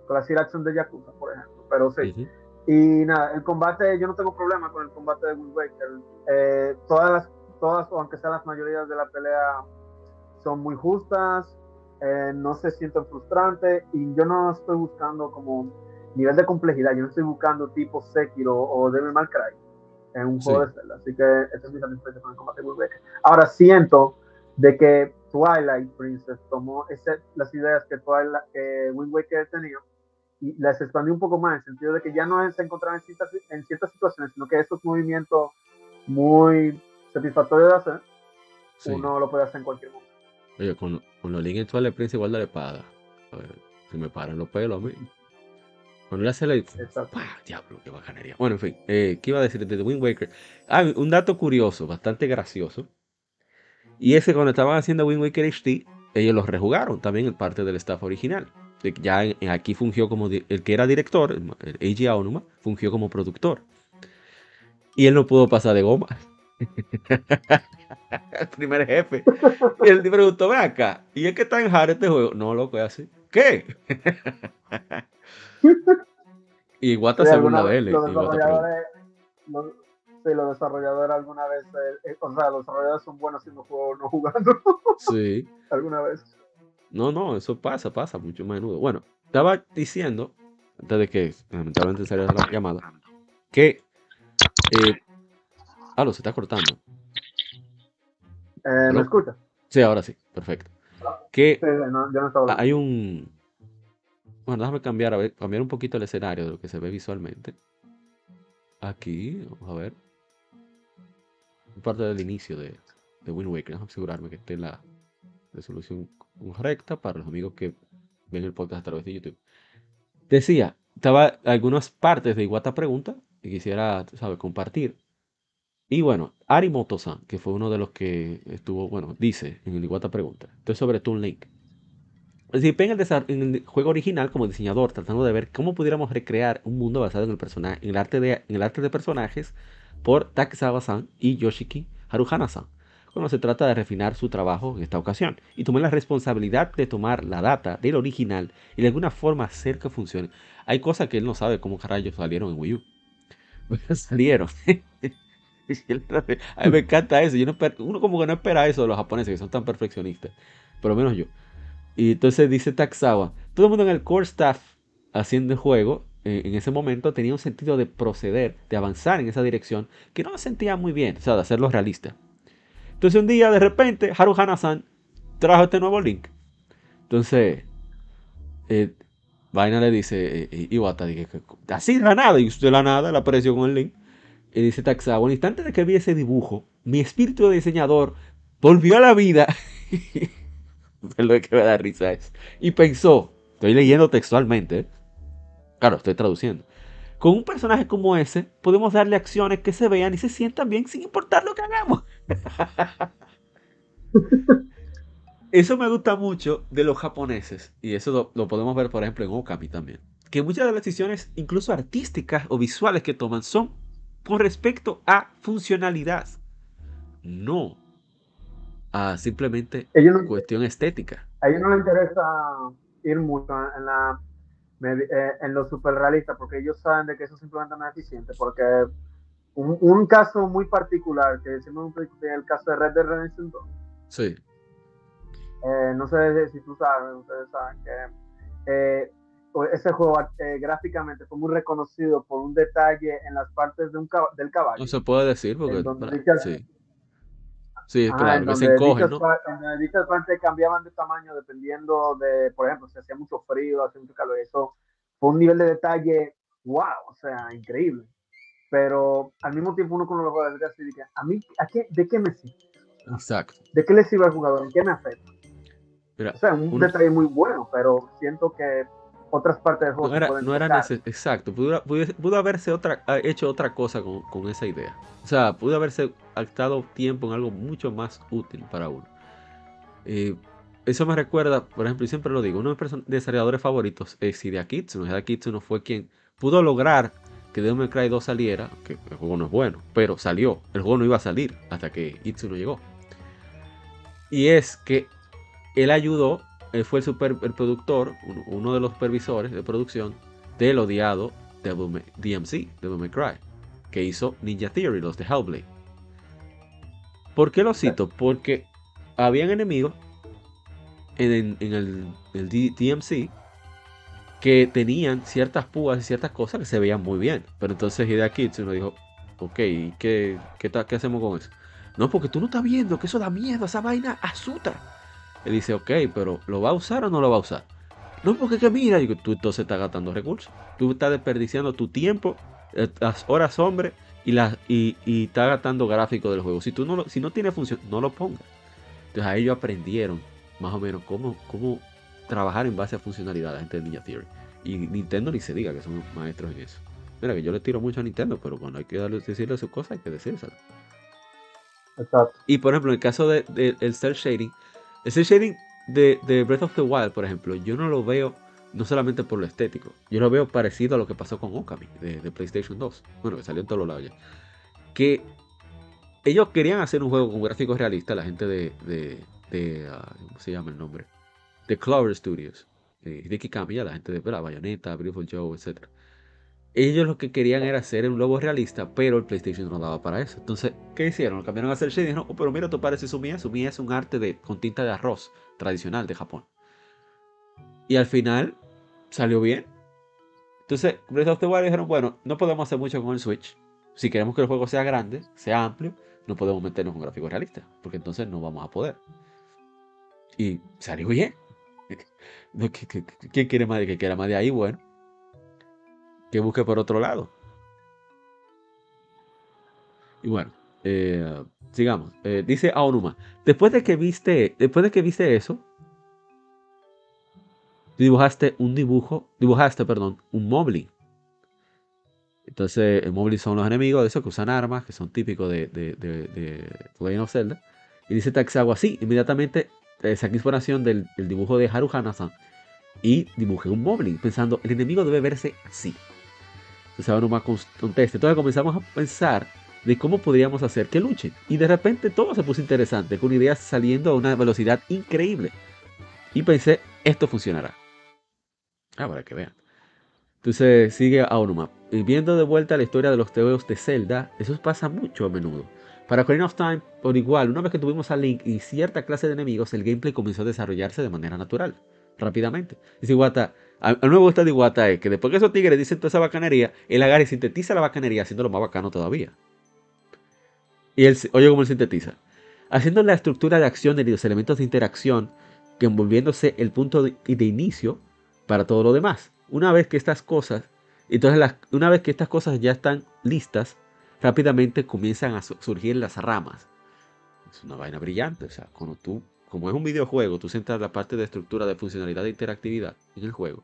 Con la Action de, Yakuza, por ejemplo, pero sí. Y nada, el combate, yo no tengo problema con el combate de Wind Waker. Eh, todas las, todas, o aunque sean las mayorías de la pelea, son muy justas, eh, no se sienten frustrantes y yo no estoy buscando como nivel de complejidad. Yo no estoy buscando tipo Sekiro o Devil May Cry en un juego de Zelda. Así que esa es mi satisfacción con el combate Wind Waker. Ahora siento de que Twilight Princess tomó ese, las ideas que, Twilight, que Wind Waker tenía y las expandió un poco más en el sentido de que ya no se encontraba en ciertas, en ciertas situaciones, sino que esos movimientos muy satisfactorios de hacer, uno lo puede hacer en cualquier momento. Oye, con, con los links en Twilight Princess igual de la espada. A ver, si me paran los pelos a mí. Cuando le hace la. Diablo, qué bacanería. Bueno, en fin, eh, ¿qué iba a decir de Wind Waker? Ah, un dato curioso, bastante gracioso. Y es que cuando estaban haciendo Wind Waker HD, ellos los rejugaron también en parte del staff original. Ya aquí fungió como el que era director, el Eiji Aonuma, fungió como productor. Y él no pudo pasar de goma. el primer jefe. Y él preguntó, ve acá, ¿y es que está en hard este juego? No, loco, es así. ¿Qué? y Iguata se burla de él. Los los, sí, los desarrolladores alguna vez, eh, eh, o sea, los desarrolladores son buenos haciendo juegos no jugando. sí. alguna vez. No, no, eso pasa, pasa mucho más menudo. Bueno, estaba diciendo, antes de que lamentablemente saliera la llamada, que. Eh, ah, lo se está cortando. Eh, ¿Me escucha? Sí, ahora sí, perfecto. Que hay un, bueno, déjame cambiar, a ver, cambiar un poquito el escenario de lo que se ve visualmente. Aquí, vamos a ver. Parte del inicio de, de Wind Waker. Asegurarme que esté la resolución correcta para los amigos que ven el podcast a través de YouTube. Decía, estaba algunas partes de Iguata Pregunta que quisiera, ¿sabes? compartir. Y bueno, Ari Moto-san, que fue uno de los que estuvo, bueno, dice en el Iguata Pregunta. Entonces sobre Toon Link. Participé en el, en el, juego original como diseñador, tratando de ver cómo pudiéramos recrear un mundo basado en el, personaje, en el, arte, de, en el arte de personajes por Takezawa-san y Yoshiki Haruhana-san, cuando se trata de refinar su trabajo en esta ocasión. Y tomé la responsabilidad de tomar la data del original y de alguna forma hacer que funcione. Hay cosas que él no sabe cómo rayos salieron en Wii U. salieron. a mí me encanta eso. Yo no, uno como que no espera eso de los japoneses, que son tan perfeccionistas. Por lo menos yo. Y entonces dice Taxawa, todo el mundo en el core staff haciendo el juego, eh, en ese momento tenía un sentido de proceder, de avanzar en esa dirección, que no me sentía muy bien, o sea, de hacerlo realista. Entonces un día, de repente, Haru Hana-san trajo este nuevo link. Entonces, eh, Vaina le dice, eh, eh Iwata, así de la nada, y de la nada le apareció con el link. Y dice Taxawa, en instante de que vi ese dibujo, mi espíritu de diseñador volvió a la vida. lo que me da risa es. Y pensó, estoy leyendo textualmente, claro, estoy traduciendo. Con un personaje como ese, podemos darle acciones que se vean y se sientan bien sin importar lo que hagamos. eso me gusta mucho de los japoneses. Y eso lo, podemos ver, por ejemplo, en Okami también. Que muchas de las decisiones, incluso artísticas o visuales que toman, son con respecto a funcionalidad. No a simplemente cuestión estética. A ellos no les interesa ir mucho en la eh, en lo super realista porque ellos saben de que eso simplemente no es eficiente porque un, caso muy particular que decimos el caso de Red Dead Redemption 2 sí. Eh, no sé si tú sabes ustedes saben que eh, ese juego gráficamente fue muy reconocido por un detalle en las partes de un del caballo. No se puede decir porque sí Sí, claro, que se encogen, ¿no? En dichas partes cambiaban de tamaño dependiendo de, por ejemplo, si hacía mucho frío, hacía mucho calor. Eso fue un nivel de detalle, wow, o sea, increíble. Pero al mismo tiempo uno con los jugadores así, a mí, ¿a qué, ¿de qué me sirve? Exacto. ¿De qué le sirve al jugador? ¿En qué me afecta? o sea, un detalle muy bueno, pero siento que otras partes del juego. No era, no era exacto, pudo, pudo, haberse otra, hecho otra cosa con, con, esa idea. O sea, pudo haberse gastado tiempo en algo mucho más útil para uno. Eh, eso me recuerda, por ejemplo, y siempre lo digo, uno de mis desarrolladores favoritos es Hidea Kitsuno. Hidea Kitsuno fue quien pudo lograr que Devil May Cry 2 saliera, que el juego no es bueno, pero salió. El juego no iba a salir hasta que Itsuno llegó. Y es que él ayudó él fue el, super, el productor, uno de los supervisores de producción del odiado DMC, Devil May Cry, que hizo Ninja Theory, los de Hellblade. ¿Por qué lo cito? Porque habían enemigos en, el, DMC que tenían ciertas púas y ciertas cosas que se veían muy bien. Pero entonces Hidea Kitsu nos dijo, ok, ¿qué, qué, qué hacemos con eso? No, porque tú no estás viendo que eso da miedo, esa vaina asusta. Él dice, ok, pero ¿lo va a usar o no lo va a usar? No, porque que mira, digo, tú entonces estás gastando recursos. Tú estás desperdiciando tu tiempo, eh, las horas hombre y, las, y, y estás gastando gráficos del juego. Si, tú no, si no tiene función, no lo pongas. Entonces a ellos aprendieron más o menos cómo, cómo trabajar en base a funcionalidad la gente de Ninja Theory. Y Nintendo ni se diga que son maestros en eso. Mira que yo le tiro mucho a Nintendo, pero cuando hay que darle, decirle sus cosas hay que decírselo. Exacto. Y por ejemplo, en el caso del de, el cel shading, ese shading de, Breath of the Wild, por ejemplo, yo no lo veo no solamente por lo estético, yo lo veo parecido a lo que pasó con Okami de, PlayStation 2. Bueno, que salió en todos los lados ya. Que ellos querían hacer un juego con gráficos realistas, la gente de, de, ah, ¿cómo se llama el nombre? De Clover Studios. Eh, Hideki Kamiya, la gente de la Bayonetta, Beautiful Joe, etc. Ellos lo que querían era hacer un logo realista, pero el PlayStation no daba para eso. Entonces, ¿qué hicieron? Lo cambiaron a hacer shading. No, oh, pero mira, tú pareces Sumia. Sumia es un arte de, con tinta de arroz tradicional de Japón. Y al final salió bien. Entonces, Breath of the Wild dijeron, bueno, no podemos hacer mucho con el Switch. Si queremos que el juego sea grande, sea amplio, no podemos meternos un gráfico realista, porque entonces no vamos a poder. Y salió bien. ¿Quién quiere más de que quiera más de ahí? Bueno, que busque por otro lado. Y bueno, eh, sigamos. Eh, dice Aonuma, después de que viste, después de que viste eso, dibujaste un dibujo, dibujaste, perdón, un Moblin. Entonces, el Moblin son los enemigos de esos que usan armas, que son típicos de, de, de, Legend of Zelda. Y dice Taxawa, sí, inmediatamente eh, saqué inspiración del, dibujo de Haru Hanasan y dibujé un Moblin, pensando, el enemigo debe verse así. Entonces, ahora más conteste. Entonces comenzamos a pensar de cómo podríamos hacer que luchen. Y de repente todo se puso interesante, con ideas saliendo a una velocidad increíble. Y pensé, esto funcionará. Ahora que vean. Entonces sigue Aonuma. Y viendo de vuelta la historia de los teos de Zelda, eso pasa mucho a menudo. Para Ocarina of Time, por igual, una vez que tuvimos a Link y cierta clase de enemigos, el gameplay comenzó a desarrollarse de manera natural, rápidamente. Dice Iwata, a, mí me gusta de Iwata es que después que esos tigres dicen toda esa bacanería, él agarra y sintetiza la bacanería haciéndolo más bacano todavía. Y él, oye cómo él sintetiza. Haciendo la estructura de acción de los elementos de interacción, que envolviéndose el punto de, inicio para todo lo demás. Una vez que estas cosas, entonces una vez que estas cosas ya están listas, rápidamente comienzan a surgir las ramas. Es una vaina brillante, o sea, cuando tú, como es un videojuego, tú centras la parte de estructura de funcionalidad de interactividad en el juego,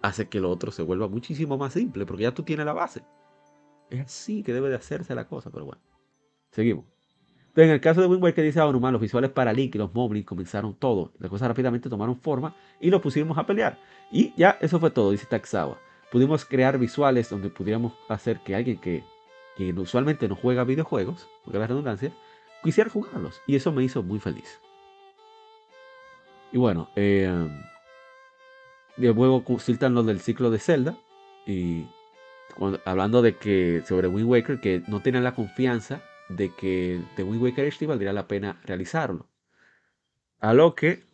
hace que lo otro se vuelva muchísimo más simple, porque ya tú tienes la base. Es así que debe de hacerse la cosa, pero bueno. Seguimos. En el caso de Wind Waker dice Onuma, los visuales para Link y los Moblins comenzaron todo. Las cosas rápidamente tomaron forma y lo pusimos a pelear. Y ya eso fue todo, dice Taxawa. Pudimos crear visuales donde pudiéramos hacer que alguien que, que usualmente no juega videojuegos, porque la redundancia, quisiera jugarlos. Y eso me hizo muy feliz. Y bueno, eh, luego consultan lo del ciclo de Zelda. Y hablando de que sobre Wind Waker, que no tenían la confianza de que The Wind Waker HD valdría la pena realizarlo. A lo que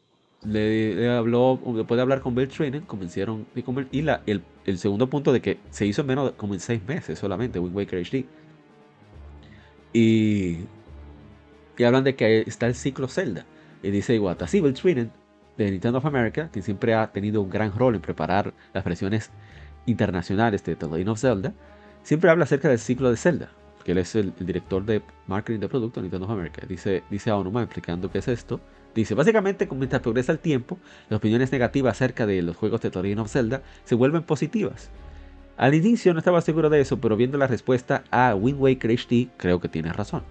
le, habló, después de hablar con Bill Trainer, convencieron y la, el, segundo punto de que se hizo menos como en seis meses solamente Wind Waker HD. Y, y hablan de que está el ciclo Zelda. Y dice Iwata, sí, Bill Trainer de Nintendo of America, que siempre ha tenido un gran rol en preparar las versiones internacionales de The Legend of Zelda, siempre habla acerca del ciclo de Zelda que él es el, director de marketing de producto de Nintendo of America. Dice, dice a Onuma explicando qué es esto. Dice, básicamente, mientras progresa el tiempo, las opiniones negativas acerca de los juegos de Legend of Zelda se vuelven positivas. Al inicio no estaba seguro de eso, pero viendo la respuesta a Wind Waker HD, creo que tiene razón.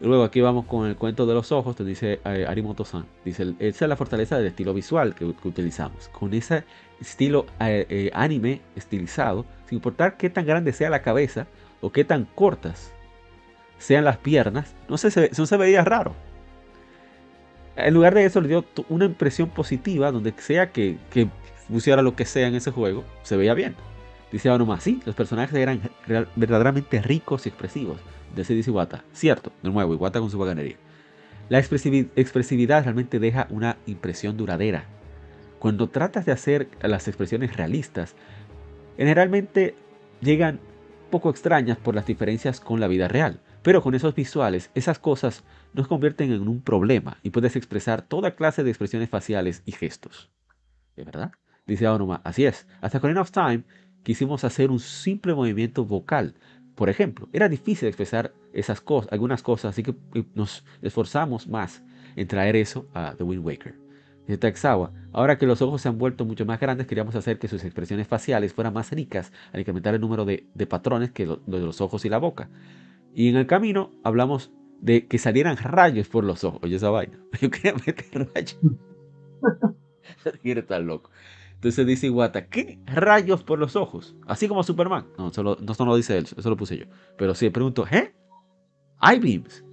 Luego aquí vamos con el cuento de los ojos, te dice eh, Arimoto-san. Dice, esa es la fortaleza del estilo visual que, utilizamos. Con ese estilo eh, eh, anime estilizado, sin importar qué tan grande sea la cabeza, o qué tan cortas sean las piernas, no se veía raro. En lugar de eso le dio una impresión positiva donde sea que, que pusiera lo que sea en ese juego, se veía bien. Dice nomás, sí, los personajes eran verdaderamente ricos y expresivos. De ese dice Iwata. Cierto, de nuevo, Iwata con su baganería. La expresividad realmente deja una impresión duradera. Cuando tratas de hacer las expresiones realistas, generalmente llegan poco extrañas por las diferencias con la vida real. Pero con esos visuales, esas cosas nos convierten en un problema y puedes expresar toda clase de expresiones faciales y gestos. ¿De verdad? Dice Aonuma, así es. Hasta con Enough Time quisimos hacer un simple movimiento vocal. Por ejemplo, era difícil expresar esas cosas, algunas cosas, así que eh, nos esforzamos más en traer eso a The Wind Waker. Dice Taxawa, ahora que los ojos se han vuelto mucho más grandes, queríamos hacer que sus expresiones faciales fueran más ricas al incrementar el número de, patrones que lo, de los ojos y la boca. Y en el camino hablamos de que salieran rayos por los ojos. Oye, esa vaina. Yo quería meter rayos. Quiere estar loco. Entonces dice Iwata, ¿qué rayos por los ojos? Así como Superman. No, solo, no, no lo dice él, eso lo puse yo. Pero sí, pregunto, ¿eh? I-beams.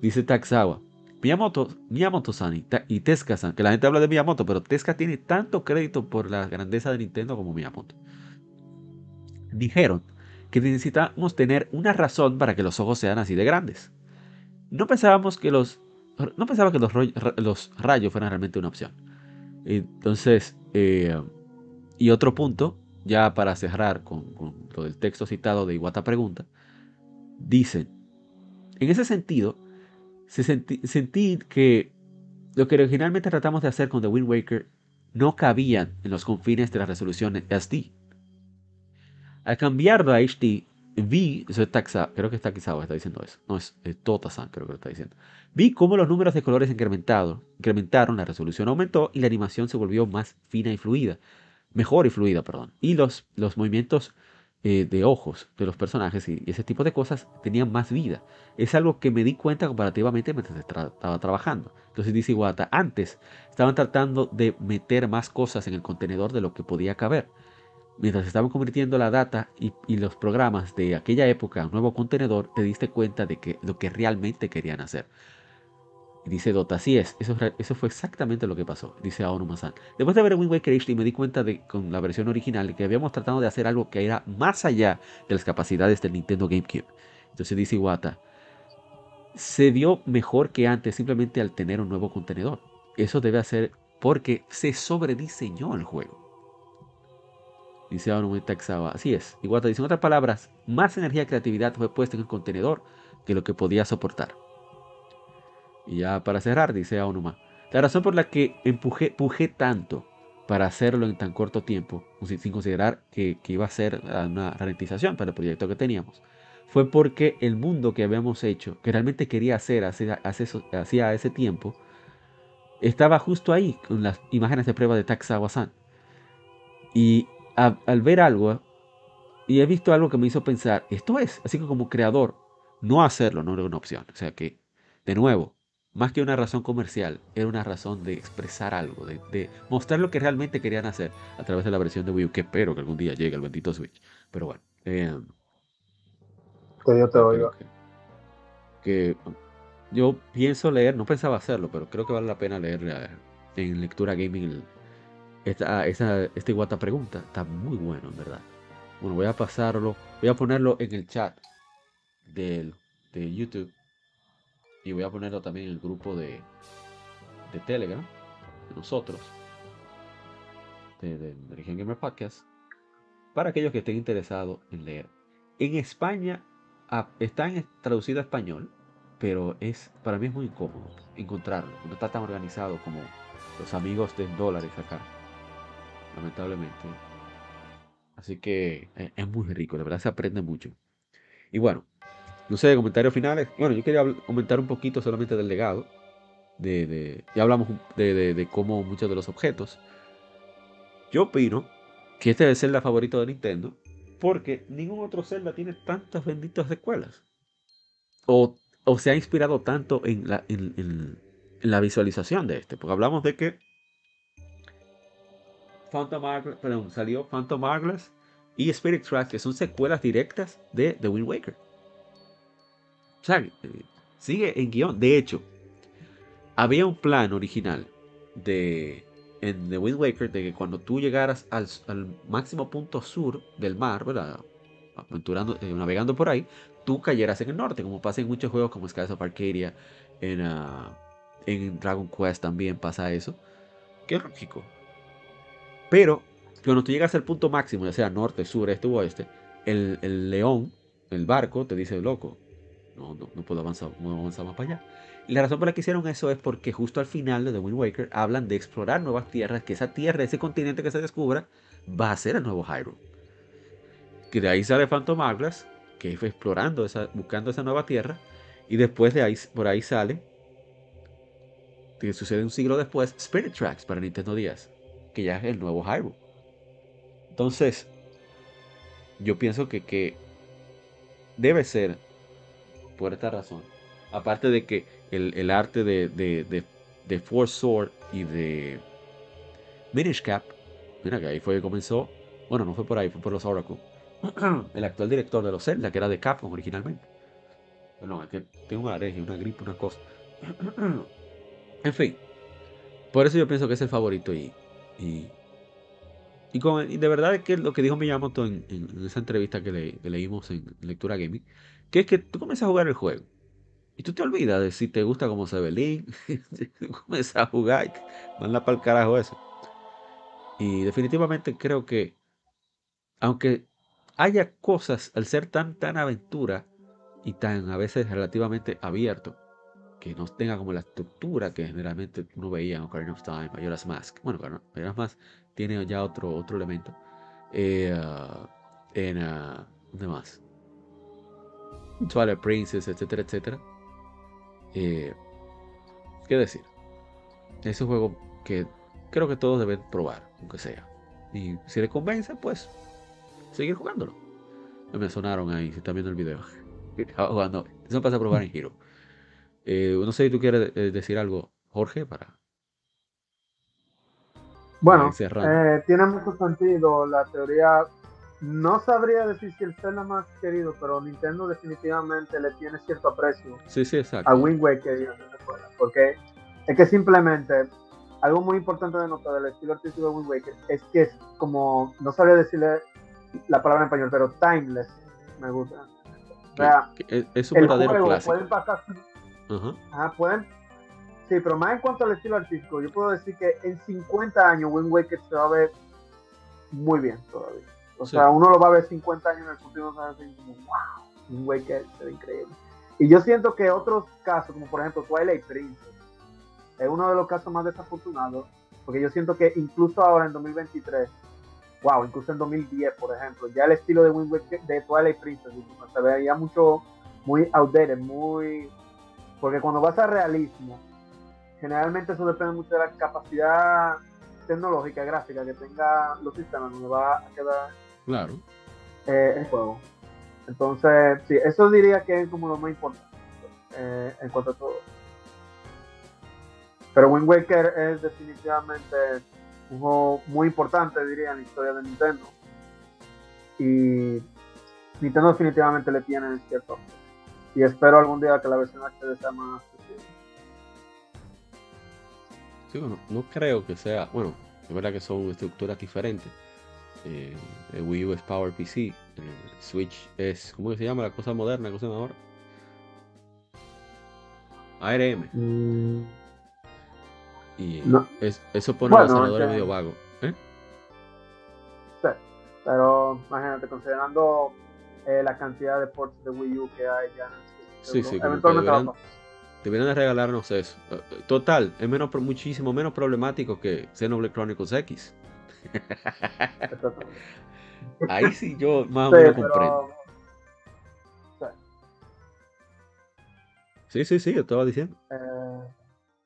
Dice Taxawa, Miyamoto, Miyamoto-san y, Tezuka-san, que la gente habla de Miyamoto, pero Tezuka tiene tanto crédito por la grandeza de Nintendo como Miyamoto. Dijeron que necesitamos tener una razón para que los ojos sean así de grandes. No pensábamos que los, no pensaba que los, los rayos fueran realmente una opción. Entonces, eh, y otro punto, ya para cerrar con, lo del texto citado de Iwata Pregunta, dicen, en ese sentido, sentí, que lo que originalmente tratamos de hacer con The Wind Waker no cabían en los confines de la resolución SD. Al cambiarlo a HD, vi, eso es taxa, creo que está Takizawa está diciendo eso, no es, Totasan, creo que lo está diciendo. Vi cómo los números de colores incrementaron, incrementaron, la resolución aumentó y la animación se volvió más fina y fluida, mejor y fluida, perdón. Y los, los movimientos eh, de ojos de los personajes y, ese tipo de cosas tenían más vida. Es algo que me di cuenta comparativamente mientras estaba trabajando. Entonces dice Iwata, antes estaban tratando de meter más cosas en el contenedor de lo que podía caber. Mientras estaban convirtiendo la data y, los programas de aquella época a un nuevo contenedor, te diste cuenta de que lo que realmente querían hacer. Dice Dota, así es, eso, fue exactamente lo que pasó, dice Aono Masan. Después de ver Wind Waker HD me di cuenta de, con la versión original que habíamos tratado de hacer algo que era más allá de las capacidades del Nintendo GameCube. Entonces dice Iwata, se dio mejor que antes simplemente al tener un nuevo contenedor. Eso debe hacer porque se sobrediseñó el juego. Dice Aono Taxaba, así es. Iwata dice, en otras palabras, más energía y creatividad fue puesta en el contenedor que lo que podía soportar. Y ya para cerrar, dice Aonuma, la razón por la que empujé, pujé tanto para hacerlo en tan corto tiempo, sin considerar que, iba a ser una ralentización para el proyecto que teníamos, fue porque el mundo que habíamos hecho, que realmente quería hacer hacía ese tiempo, estaba justo ahí con las imágenes de prueba de Taxawa-san. Y al ver algo, y he visto algo que me hizo pensar, esto es, así que como creador, no hacerlo no era una opción. O sea que, de nuevo, más que una razón comercial, era una razón de expresar algo, de, mostrar lo que realmente querían hacer a través de la versión de Wii U, que espero que algún día llegue al bendito Switch. Pero bueno. Eh, yo te oigo. Que, yo pienso leer, no pensaba hacerlo, pero creo que vale la pena leer en lectura gaming esta, esta, este Iguata pregunta. Está muy bueno, en verdad. Bueno, voy a pasarlo, voy a ponerlo en el chat del, de YouTube y voy a ponerlo también en el grupo de, de Telegram, de nosotros, de, de, Gamer Podcast, para aquellos que estén interesados en leer. En España ah, está traducido a español, pero es para mí es muy incómodo encontrarlo. No está tan organizado como los amigos de dólares acá, lamentablemente. Así que eh, es muy rico, la verdad se aprende mucho. Y bueno, no sé, comentarios finales. Bueno, yo quería comentar un poquito solamente del legado. De, ya hablamos de, de, cómo muchos de los objetos. Yo opino que este es el Zelda favorito de Nintendo. Porque ningún otro Zelda tiene tantas benditas secuelas. O, o se ha inspirado tanto en la, en, la visualización de este. Porque hablamos de que Phantom perdón, salió Phantom Hourglass y Spirit Tracks, que son secuelas directas de The Wind Waker. O sea, sigue en guion. De hecho, había un plan original de en The Wind Waker de que cuando tú llegaras al, máximo punto sur del mar, ¿verdad? Aventurando, eh, navegando por ahí, tú cayeras en el norte, como pasa en muchos juegos como Skies of Arcadia, en, ah, en Dragon Quest también pasa eso. Es lógico. Pero cuando tú llegas al punto máximo, ya sea norte, sur, este o oeste, el, el león, el barco, te dice, loco, no, no, puedo avanzar, no avanzar más para allá. Y la razón por la que hicieron eso es porque justo al final de The Wind Waker hablan de explorar nuevas tierras, que esa tierra, ese continente que se descubra, va a ser el nuevo Hyrule. Que de ahí sale Phantom Hourglass, que fue explorando, esa, buscando esa nueva tierra, y después de ahí, por ahí sale, que sucede un siglo después, Spirit Tracks para Nintendo 10, que ya es el nuevo Hyrule. Entonces, yo pienso que, que debe ser por esta razón. Aparte de que el, arte de, de, de, Force Sword y de Minish Cap, mira que ahí fue que comenzó. Bueno, no fue por ahí, fue por los Oracle. el actual director de los Zelda, que era de Capcom originalmente. No, es que tengo una alergia, una gripe, una cosa. en fin, por eso yo pienso que es el favorito y. Y, y, con, y de verdad es que lo que dijo Miyamoto en, esa entrevista que, le, leímos en Lectura Gaming que es que tú comienzas a jugar el juego y tú te olvidas de si te gusta cómo se ve Link, comienzas a jugar, manda para el carajo eso. Y definitivamente creo que, aunque haya cosas al ser tan, tan aventura y tan a veces relativamente abierto, que no tenga como la estructura que generalmente uno veía en Ocarina of Time, Majora's Mask. Bueno, Majora's Mask tiene ya otro, otro elemento. Eh, ah, en, uh, ¿dónde más? Twilight Princess, etcétera, etcétera. Eh, ¿Qué decir? Es un juego que creo que todos deben probar, aunque sea. Y si le convence, pues seguir jugándolo. me sonaron ahí, si están viendo el video. Jugando. Eso pasa a probar en Hero. Eh, no sé si tú quieres eh, decir algo, Jorge, para. Bueno, eh, tiene mucho sentido la teoría. No sabría decir si el Zelda más querido, pero Nintendo definitivamente le tiene cierto aprecio sí, sí, exacto. a Wind Waker. Porque es que simplemente algo muy importante de notar del estilo artístico de Wind Waker es que es como, no sabría decirle la palabra en español, pero timeless me gusta. O sea, es, un verdadero clásico. Pueden pasar, pueden, sí, pero más en cuanto al estilo artístico, yo puedo decir que en 50 años Wind Waker se va a ver muy bien todavía. O sea, uno lo va a ver 50 años en el futuro y va a decir como, wow, Wind Waker se ve increíble. Y yo siento que otros casos, como por ejemplo Twilight Princess, es uno de los casos más desafortunados, porque yo siento que incluso ahora en 2023, wow, incluso en 2010, por ejemplo, ya el estilo de Wind de Twilight Princess se veía mucho, muy outdated, muy... Porque cuando vas a realismo, generalmente eso depende mucho de la capacidad tecnológica, gráfica que tenga los sistemas, donde va a quedar claro. Eh, el juego. Entonces, sí, eso diría que es como lo más importante eh, en cuanto a todo. Pero Wind Waker es definitivamente un juego muy importante, diría, en la historia de Nintendo. Y Nintendo definitivamente le tiene cierto. Y espero algún día que la versión HD sea más accesible. Sí, bueno, no creo que sea. Bueno, es verdad que son estructuras diferentes. Eh, el Wii U es Power PC. El Switch es. ¿Cómo se llama la cosa moderna usan ahora? ARM. Mm. Y eso pone a los senadores medio vago. ¿eh? Sí, pero imagínate, considerando eh, la cantidad de ports de Wii U que hay ya. Sí, sí, eventualmente deberían, de regalarnos eso. Eh, total, es menos, muchísimo menos problemático que Xenoblade Chronicles X. Ahí sí yo más o menos comprendo. Sí, sí, sí, yo estaba diciendo. Eh,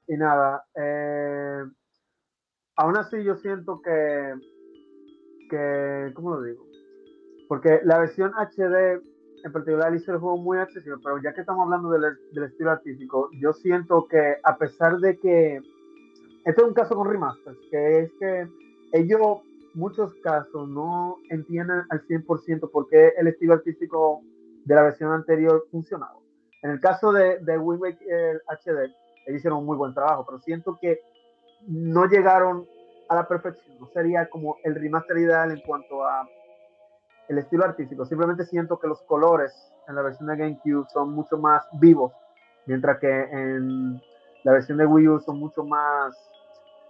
y nada, eh, aún así yo siento que, que, ¿cómo lo digo? Porque la versión HD en particular hizo el juego muy accesible, pero ya que estamos hablando del, del, estilo artístico, yo siento que a pesar de que, esto es un caso con remasters, que es que ellos, muchos casos, no entienden al 100% por qué el estilo artístico de la versión anterior funcionaba. En el caso de, de HD, ellos hicieron un muy buen trabajo, pero siento que no llegaron a la perfección. No sería como el remaster ideal en cuanto a el estilo artístico. Simplemente siento que los colores en la versión de GameCube son mucho más vivos, mientras que en la versión de Wii U son mucho más.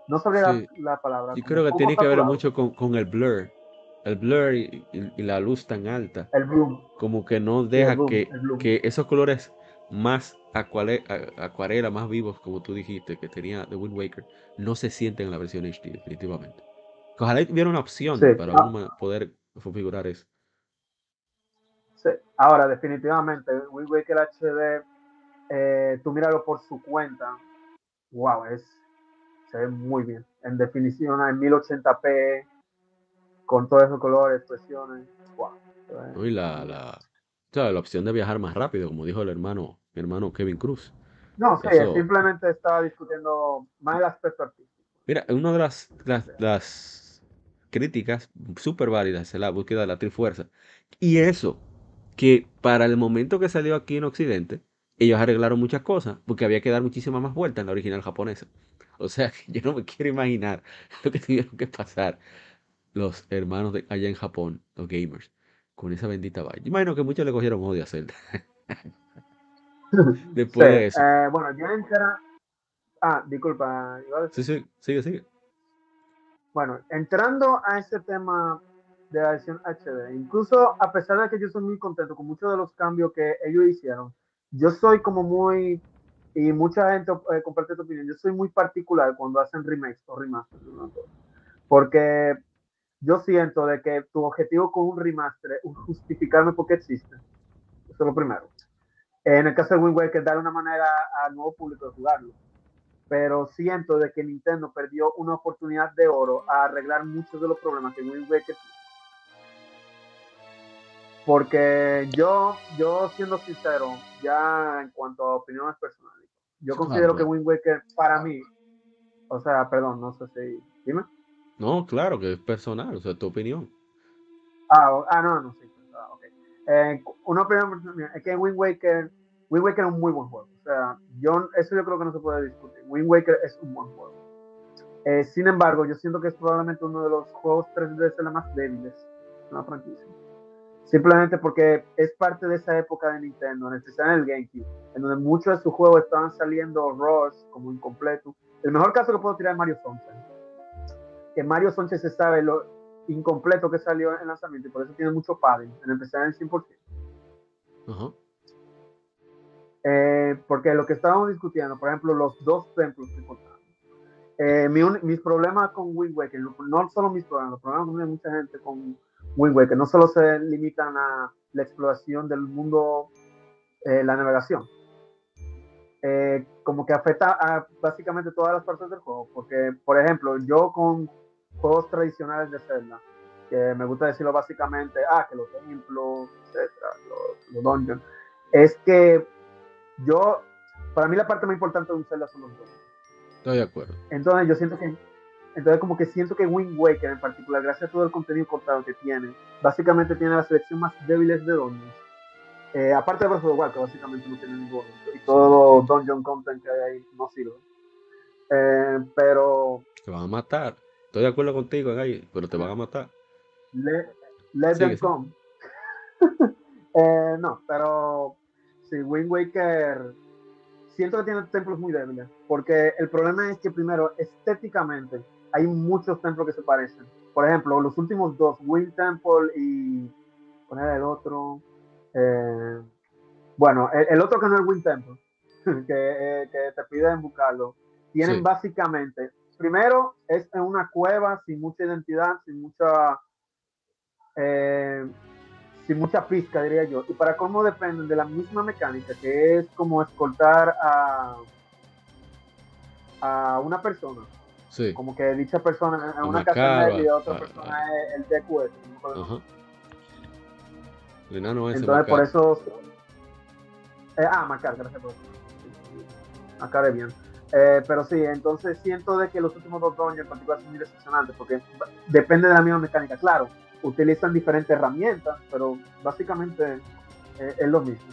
No sabría la, palabra. Yo creo que tiene que ver mucho con, el blur. El blur y, la luz tan alta. El bloom. Como que no deja que, que esos colores más acuarela, más vivos, como tú dijiste, que tenía The Wind Waker, no se sienten en la versión HD, definitivamente. Ojalá hubiera una opción para ah. poder configurar eso. Sí. Ahora, definitivamente, Wind Waker HD, eh, tú míralo por su cuenta, wow, es, se ve muy bien. En definición, en 1080p, con todos esos colores, expresiones, wow. Y la, la, la opción de viajar más rápido, como dijo el hermano, mi hermano Kevin Cruz. No, sí, simplemente estaba discutiendo más el aspecto artístico. Mira, una de las, las, críticas súper válidas la búsqueda de la trifuerza. Y eso, que para el momento que salió aquí en Occidente, ellos arreglaron muchas cosas, porque había que dar muchísimas más vueltas en la original japonesa. O sea, que yo no me quiero imaginar lo que tuvieron que pasar los hermanos de allá en Japón, los gamers, con esa bendita vaina. Imagino que muchos le cogieron odio a Zelda. Después de eso. Eh, bueno, yo entra... Ah, disculpa. Sí, sí, sigue, sigue. Bueno, entrando a ese tema de la versión HD, incluso a pesar de que yo soy muy contento con muchos de los cambios que ellos hicieron, yo soy como muy, y mucha gente eh, comparte tu opinión, yo soy muy particular cuando hacen remakes o remasters, porque yo siento de que tu objetivo con un remaster es justificarme porque existe. Eso es lo primero. En el caso de Wind Waker, dar una manera al nuevo público de jugarlo. Pero siento de que Nintendo perdió una oportunidad de oro a arreglar muchos de los problemas que Wind Waker Porque yo, yo siendo sincero, ya en cuanto a opiniones personales, yo considero que Wind Waker para mí, o sea, perdón, no sé si, dime. No, claro que es personal, o sea, tu opinión. Ah, ah no, no, sí. Ah, okay. eh, una opinión es que Wind Waker, Wind Waker es un muy buen juego. Sea, yo, eso yo creo que no se puede discutir. Wind Waker es un buen juego. Eh, sin embargo, yo siento que es probablemente uno de los juegos 3D más débiles de la franquicia. Simplemente porque es parte de esa época de Nintendo, en especial en el GameCube, en donde muchos de sus juegos estaban saliendo ROS como incompleto. El mejor caso que puedo tirar es Mario Sunshine. Que Mario Sunshine se sabe lo incompleto que salió en lanzamiento y por eso tiene mucho padding, en especial en el 100%. Eh, porque lo que estábamos discutiendo, por ejemplo, los dos templos importantes eh, mis problemas con Wind Waker, no solo mis problemas, los problemas de mucha gente con Wind Waker, no solo se limitan a la exploración del mundo, eh, la navegación, eh, como que afecta a básicamente todas las partes del juego, porque, por ejemplo, yo con juegos tradicionales de Zelda, que me gusta decirlo básicamente, ah, que los templos, etcétera, los, los dungeons, es que yo, para mí la parte más importante de un Zelda son los dungeons Estoy de acuerdo. Entonces yo siento que, entonces como que siento que Wind Waker en particular, gracias a todo el contenido cortado que tiene, básicamente tiene la selección más débiles de dungeons. Eh, aparte de Breath of the Wild, que básicamente no tiene ningún y todo dungeon content que hay ahí no sirve. Eh, pero... Te van a matar. Estoy de acuerdo contigo, Gay, pero te van a matar. let them come. eh, no, pero si Wind Waker siento que tiene templos muy débiles, porque el problema es que primero, estéticamente, hay muchos templos que se parecen. Por ejemplo, los últimos dos, Wind Temple y... poner el otro? Eh, bueno, el, otro que no es Wind Temple, que, eh, que te piden buscarlo, tienen básicamente, primero es en una cueva sin mucha identidad, sin mucha... Eh, sin mucha pizca, diría yo. Y para cómo dependen de la misma mecánica, que es como escoltar a, a una persona. Sí. Como que dicha persona en una, casa y otra ah, persona ah. es el DQS. Ajá. El enano es Entonces, por eso. Eh, ah, Macar, gracias por eso. Macar es bien. Eh, pero sí, entonces siento de que los últimos dos años en particular son muy decepcionantes porque depende de la misma mecánica. Claro, utilizan diferentes herramientas, pero básicamente eh, es lo mismo.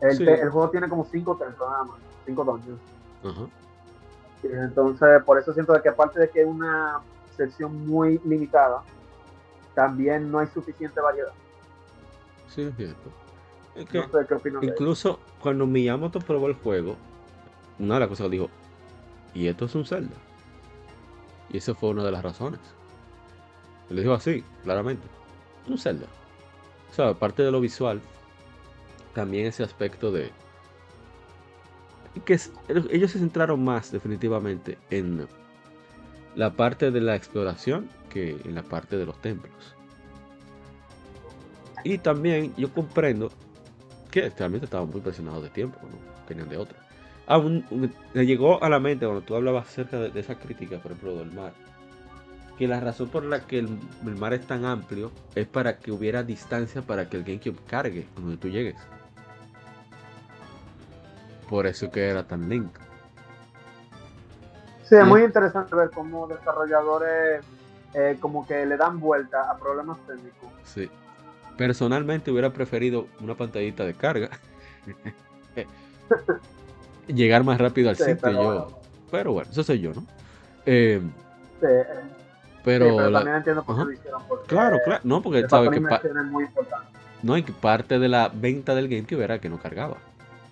El, juego tiene como cinco templos nada más, cinco dungeons. Entonces, por eso siento que aparte de que es una sección muy limitada, también no hay suficiente variedad. Sí, es cierto. incluso cuando Miyamoto probó el juego, una de las cosas dijo, y esto es un Zelda. Y eso fue una de las razones. Le dijo así, claramente. Un Zelda. O sea, aparte de lo visual, también ese aspecto de. que ellos se centraron más definitivamente en la parte de la exploración que en la parte de los templos. Y también yo comprendo que realmente estaban muy presionados de tiempo, no tenían de otra. Aún me llegó a la mente cuando tú hablabas acerca de, de esa crítica, por ejemplo, del mar que la razón por la que el, mar es tan amplio es para que hubiera distancia para que el GameCube cargue donde tú llegues. Por eso que era tan lento. Sí, es muy interesante ver cómo desarrolladores eh, como que le dan vuelta a problemas técnicos. Sí. Personalmente hubiera preferido una pantallita de carga. Llegar más rápido al sitio pero, yo. Pero bueno, eso soy yo, ¿no? Eh, sí, eh, pero, también entiendo por qué lo hicieron. claro, claro. No, porque sabe que. No, y que parte de la venta del GameCube era que no cargaba.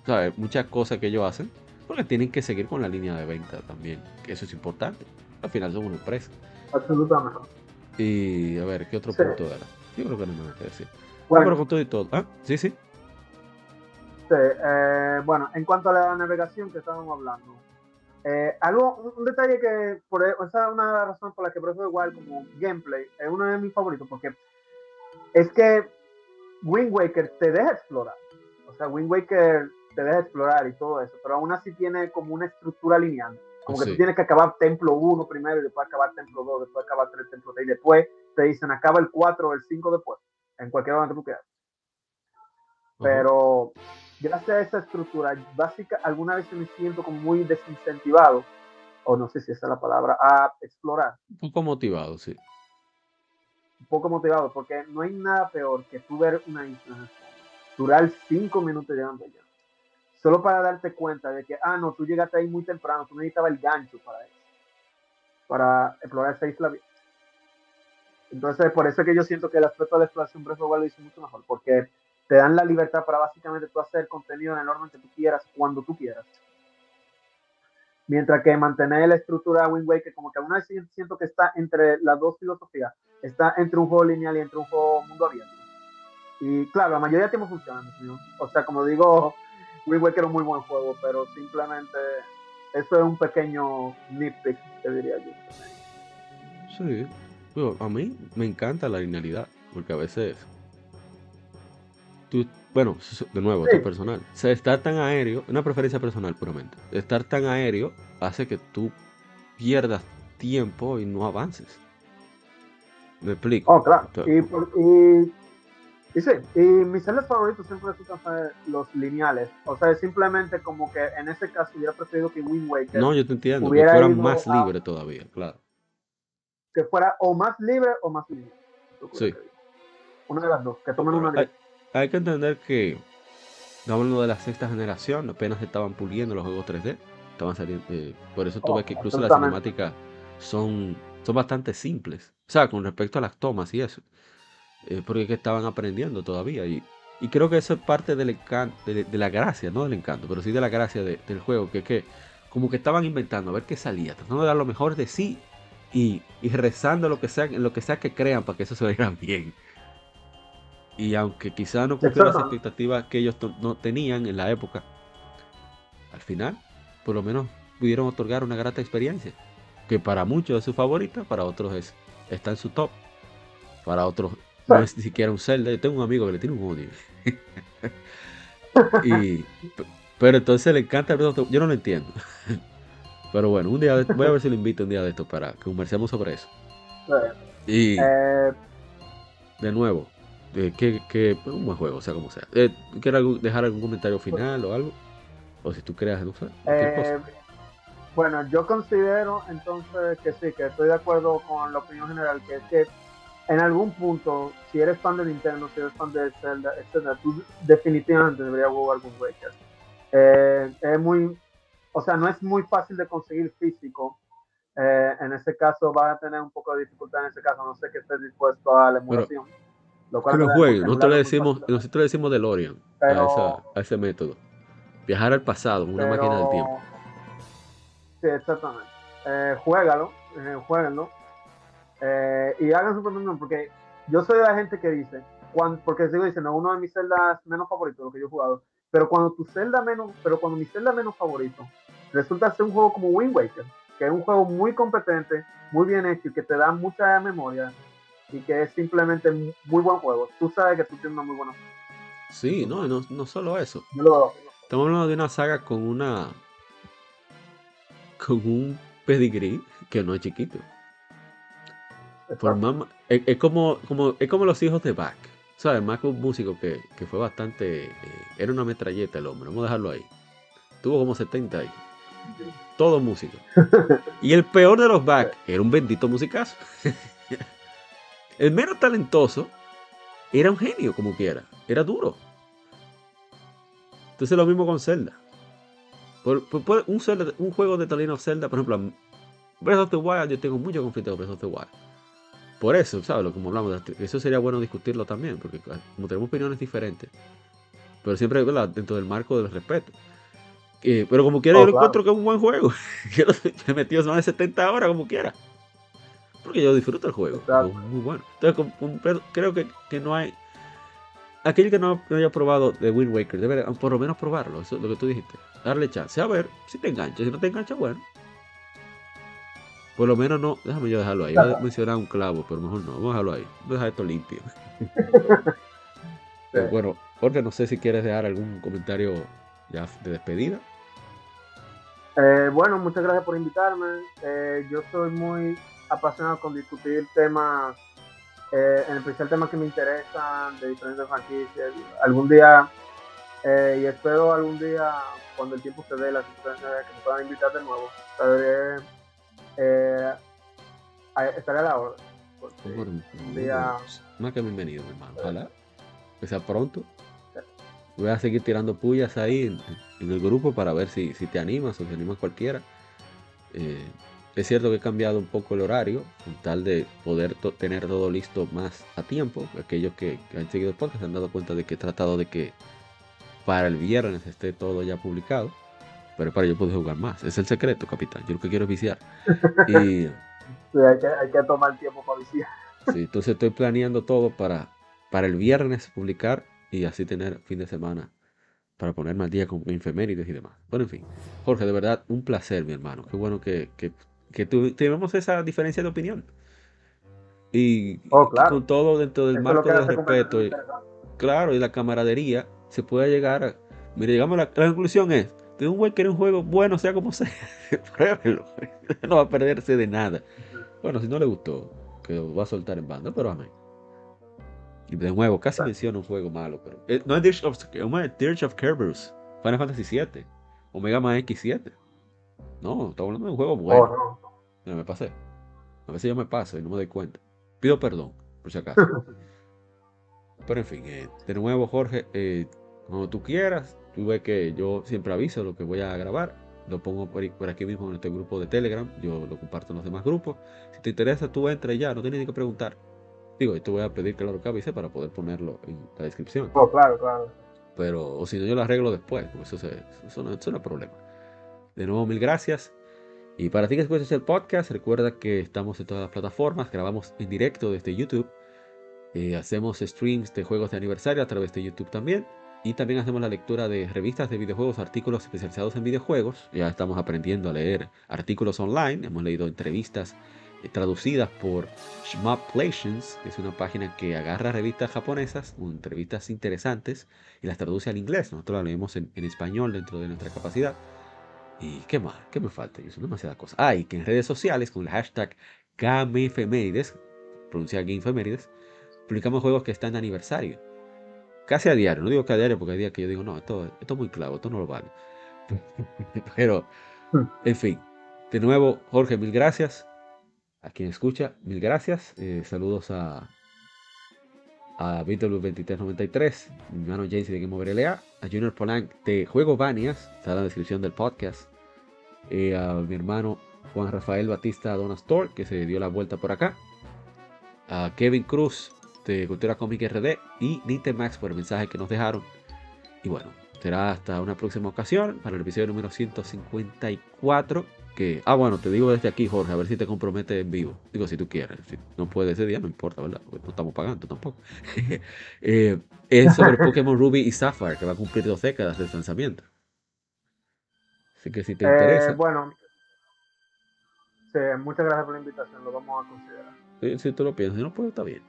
¿Sabes? Muchas cosas que ellos hacen, porque tienen que seguir con la línea de venta también. Que eso es importante. Al final son una empresa. Absolutamente. Y a ver, ¿qué otro punto era? Yo creo que no me nada que decir. Bueno, pero con todo y todo. ¿Ah? Sí, sí. Sí, eh, bueno, en cuanto a la navegación que estábamos hablando, eh, algo, un, detalle que, por, esa es una razones por las que the Wild como gameplay es uno de mis favoritos, porque es que Wind Waker te deja explorar. O sea, Wind Waker te deja explorar y todo eso, pero aún así tiene como una estructura lineal. Como que tú tienes que acabar Templo 1 primero y después acabar Templo 2, después acabar 3 Templo 3 y después te dicen acaba el 4 o el 5 después. en cualquier momento que tú quieras. Pero gracias a esa estructura básica, alguna vez me siento como muy desincentivado, o no sé si esa es la palabra, a explorar. Un poco motivado, sí. Un poco motivado, porque no hay nada peor que tú ver una isla durar cinco minutos llegando allá. Solo para darte cuenta de que, ah, no, tú llegaste ahí muy temprano, tú necesitabas el gancho para eso, para explorar esa isla Entonces, por eso es que yo siento que el aspecto de la exploración Breath of lo hizo mucho mejor, porque te dan la libertad para básicamente tú hacer contenido en el orden que tú quieras, cuando tú quieras. Mientras que mantener la estructura de Wind Waker, como que aún así siento que está entre las dos filosofías, está entre un juego lineal y entre un juego mundo abierto. Y claro, la mayoría de tiempo funciona, O sea, como digo, Wind Waker es un muy buen juego, pero simplemente eso es un pequeño nitpick, te diría yo. Sí, a mí me encanta la linealidad, porque a veces bueno, de nuevo, es personal. O sea, estar tan aéreo, una preferencia personal puramente. Estar tan aéreo hace que tú pierdas tiempo y no avances. ¿Me explico? Oh, claro. y, por, y, y, sí, y mis celdas favoritos siempre son los lineales. O sea, simplemente como que en ese caso hubiera preferido que Wind Waker. No, yo te entiendo. Que fuera más libre todavía, claro. Que fuera o más libre o más libre. Sí. Una de las dos, que tomen una hay que entender que estamos hablando de la sexta generación, apenas estaban puliendo los juegos 3D. Estaban saliendo, eh, por eso tú ves que incluso las cinemáticas son, son bastante simples. O sea, con respecto a las tomas y eso. Eh, porque que estaban aprendiendo todavía. Y, y, creo que eso es parte del encanto, de, la gracia, no del encanto, pero sí de la gracia del juego. Que es que como que estaban inventando a ver qué salía, tratando de dar lo mejor de sí y, y rezando lo que sea, lo que sea que crean para que eso se vea bien. Y aunque quizá no cumplió las expectativas que ellos no tenían en la época, al final, por lo menos pudieron otorgar una grata experiencia. Que para muchos es su favorita, para otros es, está en su top. Para otros no es ni siquiera un Zelda. Yo tengo un amigo que le tiene un odio. y, pero entonces le encanta Yo no lo entiendo. pero bueno, un día voy a ver si lo invito un día de esto para que conversemos sobre eso. Y eh, de nuevo, eh, que, un buen juego, o sea, como sea. Eh, ¿Quieres dejar algún comentario final o algo? O si tú creas, no sé, eh, Bueno, yo considero entonces que sí, que estoy de acuerdo con la opinión general, que es que en algún punto, si eres fan de Nintendo, si eres fan de Zelda, etc., tú definitivamente deberías jugar algún Waker. Eh, es muy, o sea, no es muy fácil de conseguir físico. en ese caso vas a tener un poco de dificultad en ese caso, no sé que estés dispuesto a la emulación. Lo cual nosotros le decimos, nosotros le decimos DeLorean a, ese método. Viajar al pasado, una máquina del tiempo. Sí, exactamente. Eh, juégalo, eh, jueguenlo. Eh, y hagan su propio porque yo soy de la gente que dice, cuando, porque sigo diciendo, uno de mis celdas menos favoritos, lo que yo he jugado, pero cuando tu celda menos, pero cuando mi celda menos favorito resulta ser un juego como Wind Waker, que es un juego muy competente, muy bien hecho y que te da mucha memoria, y que es simplemente muy buen juego. Tú sabes que tú tienes una muy buena. Sí, no, no, no solo eso. Estamos hablando de una saga con una. con un pedigree que no es chiquito. es, como, como, es como los hijos de Bach. ¿Sabes? Más que un músico que, fue bastante. Eh, era una metralleta el hombre, vamos a dejarlo ahí. Tuvo como 70 años. Todo músico. y el peor de los Bach era un bendito musicazo. El menos talentoso era un genio, como quiera. Era duro. Entonces lo mismo con Zelda. Por, un, juego de Talino of Zelda, por ejemplo, Breath of the Wild, yo tengo mucho conflicto con Breath of the Wild. Por eso, ¿sabes? Como hablamos, eso sería bueno discutirlo también, porque como tenemos opiniones diferentes, pero siempre dentro del marco del respeto. pero como quiera, oh, yo encuentro que es un buen juego. yo he metido más de 70 horas, como quiera. Porque yo disfruto el juego. Es muy bueno. Entonces, creo que, que, no hay. Aquel que no, haya probado The Wind Waker debe por lo menos probarlo. Eso es lo que tú dijiste. Darle chance. A ver si te engancha. Si no te engancha, bueno. Por lo menos no. Déjame yo dejarlo ahí. Voy a mencionar un clavo, pero mejor no. Vamos a dejarlo ahí. Voy a dejar esto limpio. Bueno, Jorge, no sé si quieres dejar algún comentario ya de despedida. Eh, bueno, muchas gracias por invitarme. Eh, yo soy muy apasionado con discutir temas eh, en especial temas que me interesan de diferentes franquicias. Algún día, eh, y espero algún día, cuando el tiempo se dé, la que me puedan invitar de nuevo, estaré, eh, estaré a la orden. Un día... Más que bienvenido, hermano. Ojalá que sea pronto. Voy a seguir tirando pullas ahí en, el grupo para ver si, si te animas o si animas cualquiera. Eh, es cierto que he cambiado un poco el horario, con tal de poder tener todo listo más a tiempo. Aquellos que, han seguido el podcast se han dado cuenta de que he tratado de que para el viernes esté todo ya publicado. Pero para yo poder jugar más. Es el secreto, capitán. Yo lo que quiero es viciar. Y, hay, que, hay, que, tomar tiempo para viciar. Sí, entonces estoy planeando todo para, para el viernes publicar y así tener fin de semana para ponerme al día con infemérides y demás. Bueno, en fin. Jorge, de verdad, un placer, mi hermano. Qué bueno que, que que tuvimos esa diferencia de opinión. Y, oh, con todo dentro del marco del respeto, y, claro, y la camaradería, se puede llegar a. Mire, llegamos a la, conclusión es: de un güey que era un juego bueno, sea como sea, pruébelo. no va a perderse de nada. Bueno, si no le gustó, que lo va a soltar en banda, pero amén. Y de nuevo, casi menciona un juego malo, pero. Eh, no es Dirge of, Dirge of Kerberos, Final Fantasy VII, Omega Man X7. No, estamos hablando de un juego bueno. Oh, no. me pasé. A veces yo me paso y no me doy cuenta. Pido perdón, por si acaso. Pero en fin, eh, de nuevo, Jorge, eh, cuando tú quieras, tú ves que yo siempre aviso lo que voy a grabar. Lo pongo por, aquí mismo en este grupo de Telegram. Yo lo comparto en los demás grupos. Si te interesa, tú entra ya, no tienes ni que preguntar. Digo, y te voy a pedir claro que avise para poder ponerlo en la descripción. Oh, claro, claro. Pero, o si no, yo lo arreglo después. Eso, eso, no, eso no es problema. De nuevo, mil gracias. Y para ti que escuchas el podcast, recuerda que estamos en todas las plataformas, grabamos en directo desde YouTube, eh, hacemos streams de juegos de aniversario a través de YouTube también, y también hacemos la lectura de revistas de videojuegos, artículos especializados en videojuegos. Ya estamos aprendiendo a leer artículos online, hemos leído entrevistas eh, traducidas por Shmupplations, que es una página que agarra revistas japonesas, entrevistas interesantes, y las traduce al inglés. Nosotros las leemos en español dentro de nuestra capacidad. ¿Y qué más? ¿Qué me falta? Son demasiadas cosas. Ah, y que en redes sociales con el hashtag GameFemérides, pronunciar GameFemérides, publicamos juegos que están de aniversario. Casi a diario, no digo que a diario porque hay días que yo digo, no, esto, esto es muy clavo, esto no lo vale. Pero, en fin, de nuevo, Jorge, mil gracias. A quien escucha, mil gracias. Eh, saludos a, a BW2393, mi hermano James de Game Over LA, a Junior Polanc de Juego Banias, está en la descripción del podcast, eh, a mi hermano Juan Rafael Batista Donastor, que se dio la vuelta por acá, a Kevin Cruz de Cultura Comic RD y Nintemax por el mensaje que nos dejaron. Y bueno, será hasta una próxima ocasión para el episodio número 154 ah, bueno, te digo desde aquí, Jorge, a ver si te compromete en vivo. Digo, si tú quieres. Si no puede ese día, no importa, ¿verdad? no estamos pagando tampoco. eh, es sobre Pokémon Ruby y Sapphire, que va a cumplir dos décadas de lanzamiento. Así que si te interesa. Eh, bueno, sí, muchas gracias por la invitación, lo vamos a considerar. si tú lo piensas, si no, pues está bien.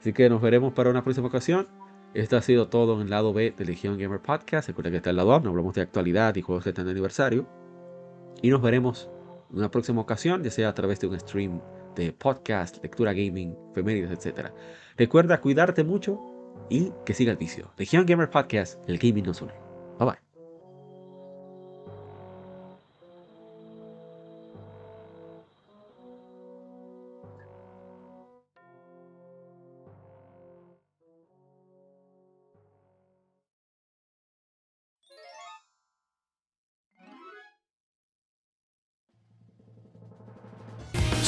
Así que nos veremos para una próxima ocasión. Esto ha sido todo en el lado B de Legion Gamer Podcast. Recuerda que está el lado A, hablamos de actualidad y juegos que están de aniversario. Y nos veremos en una próxima ocasión, ya sea a través de un stream de podcast, lectura gaming, femeninas, etc. Recuerda cuidarte mucho y que siga el vicio. Legion Gamer Podcast, el gaming nos une. Bye bye.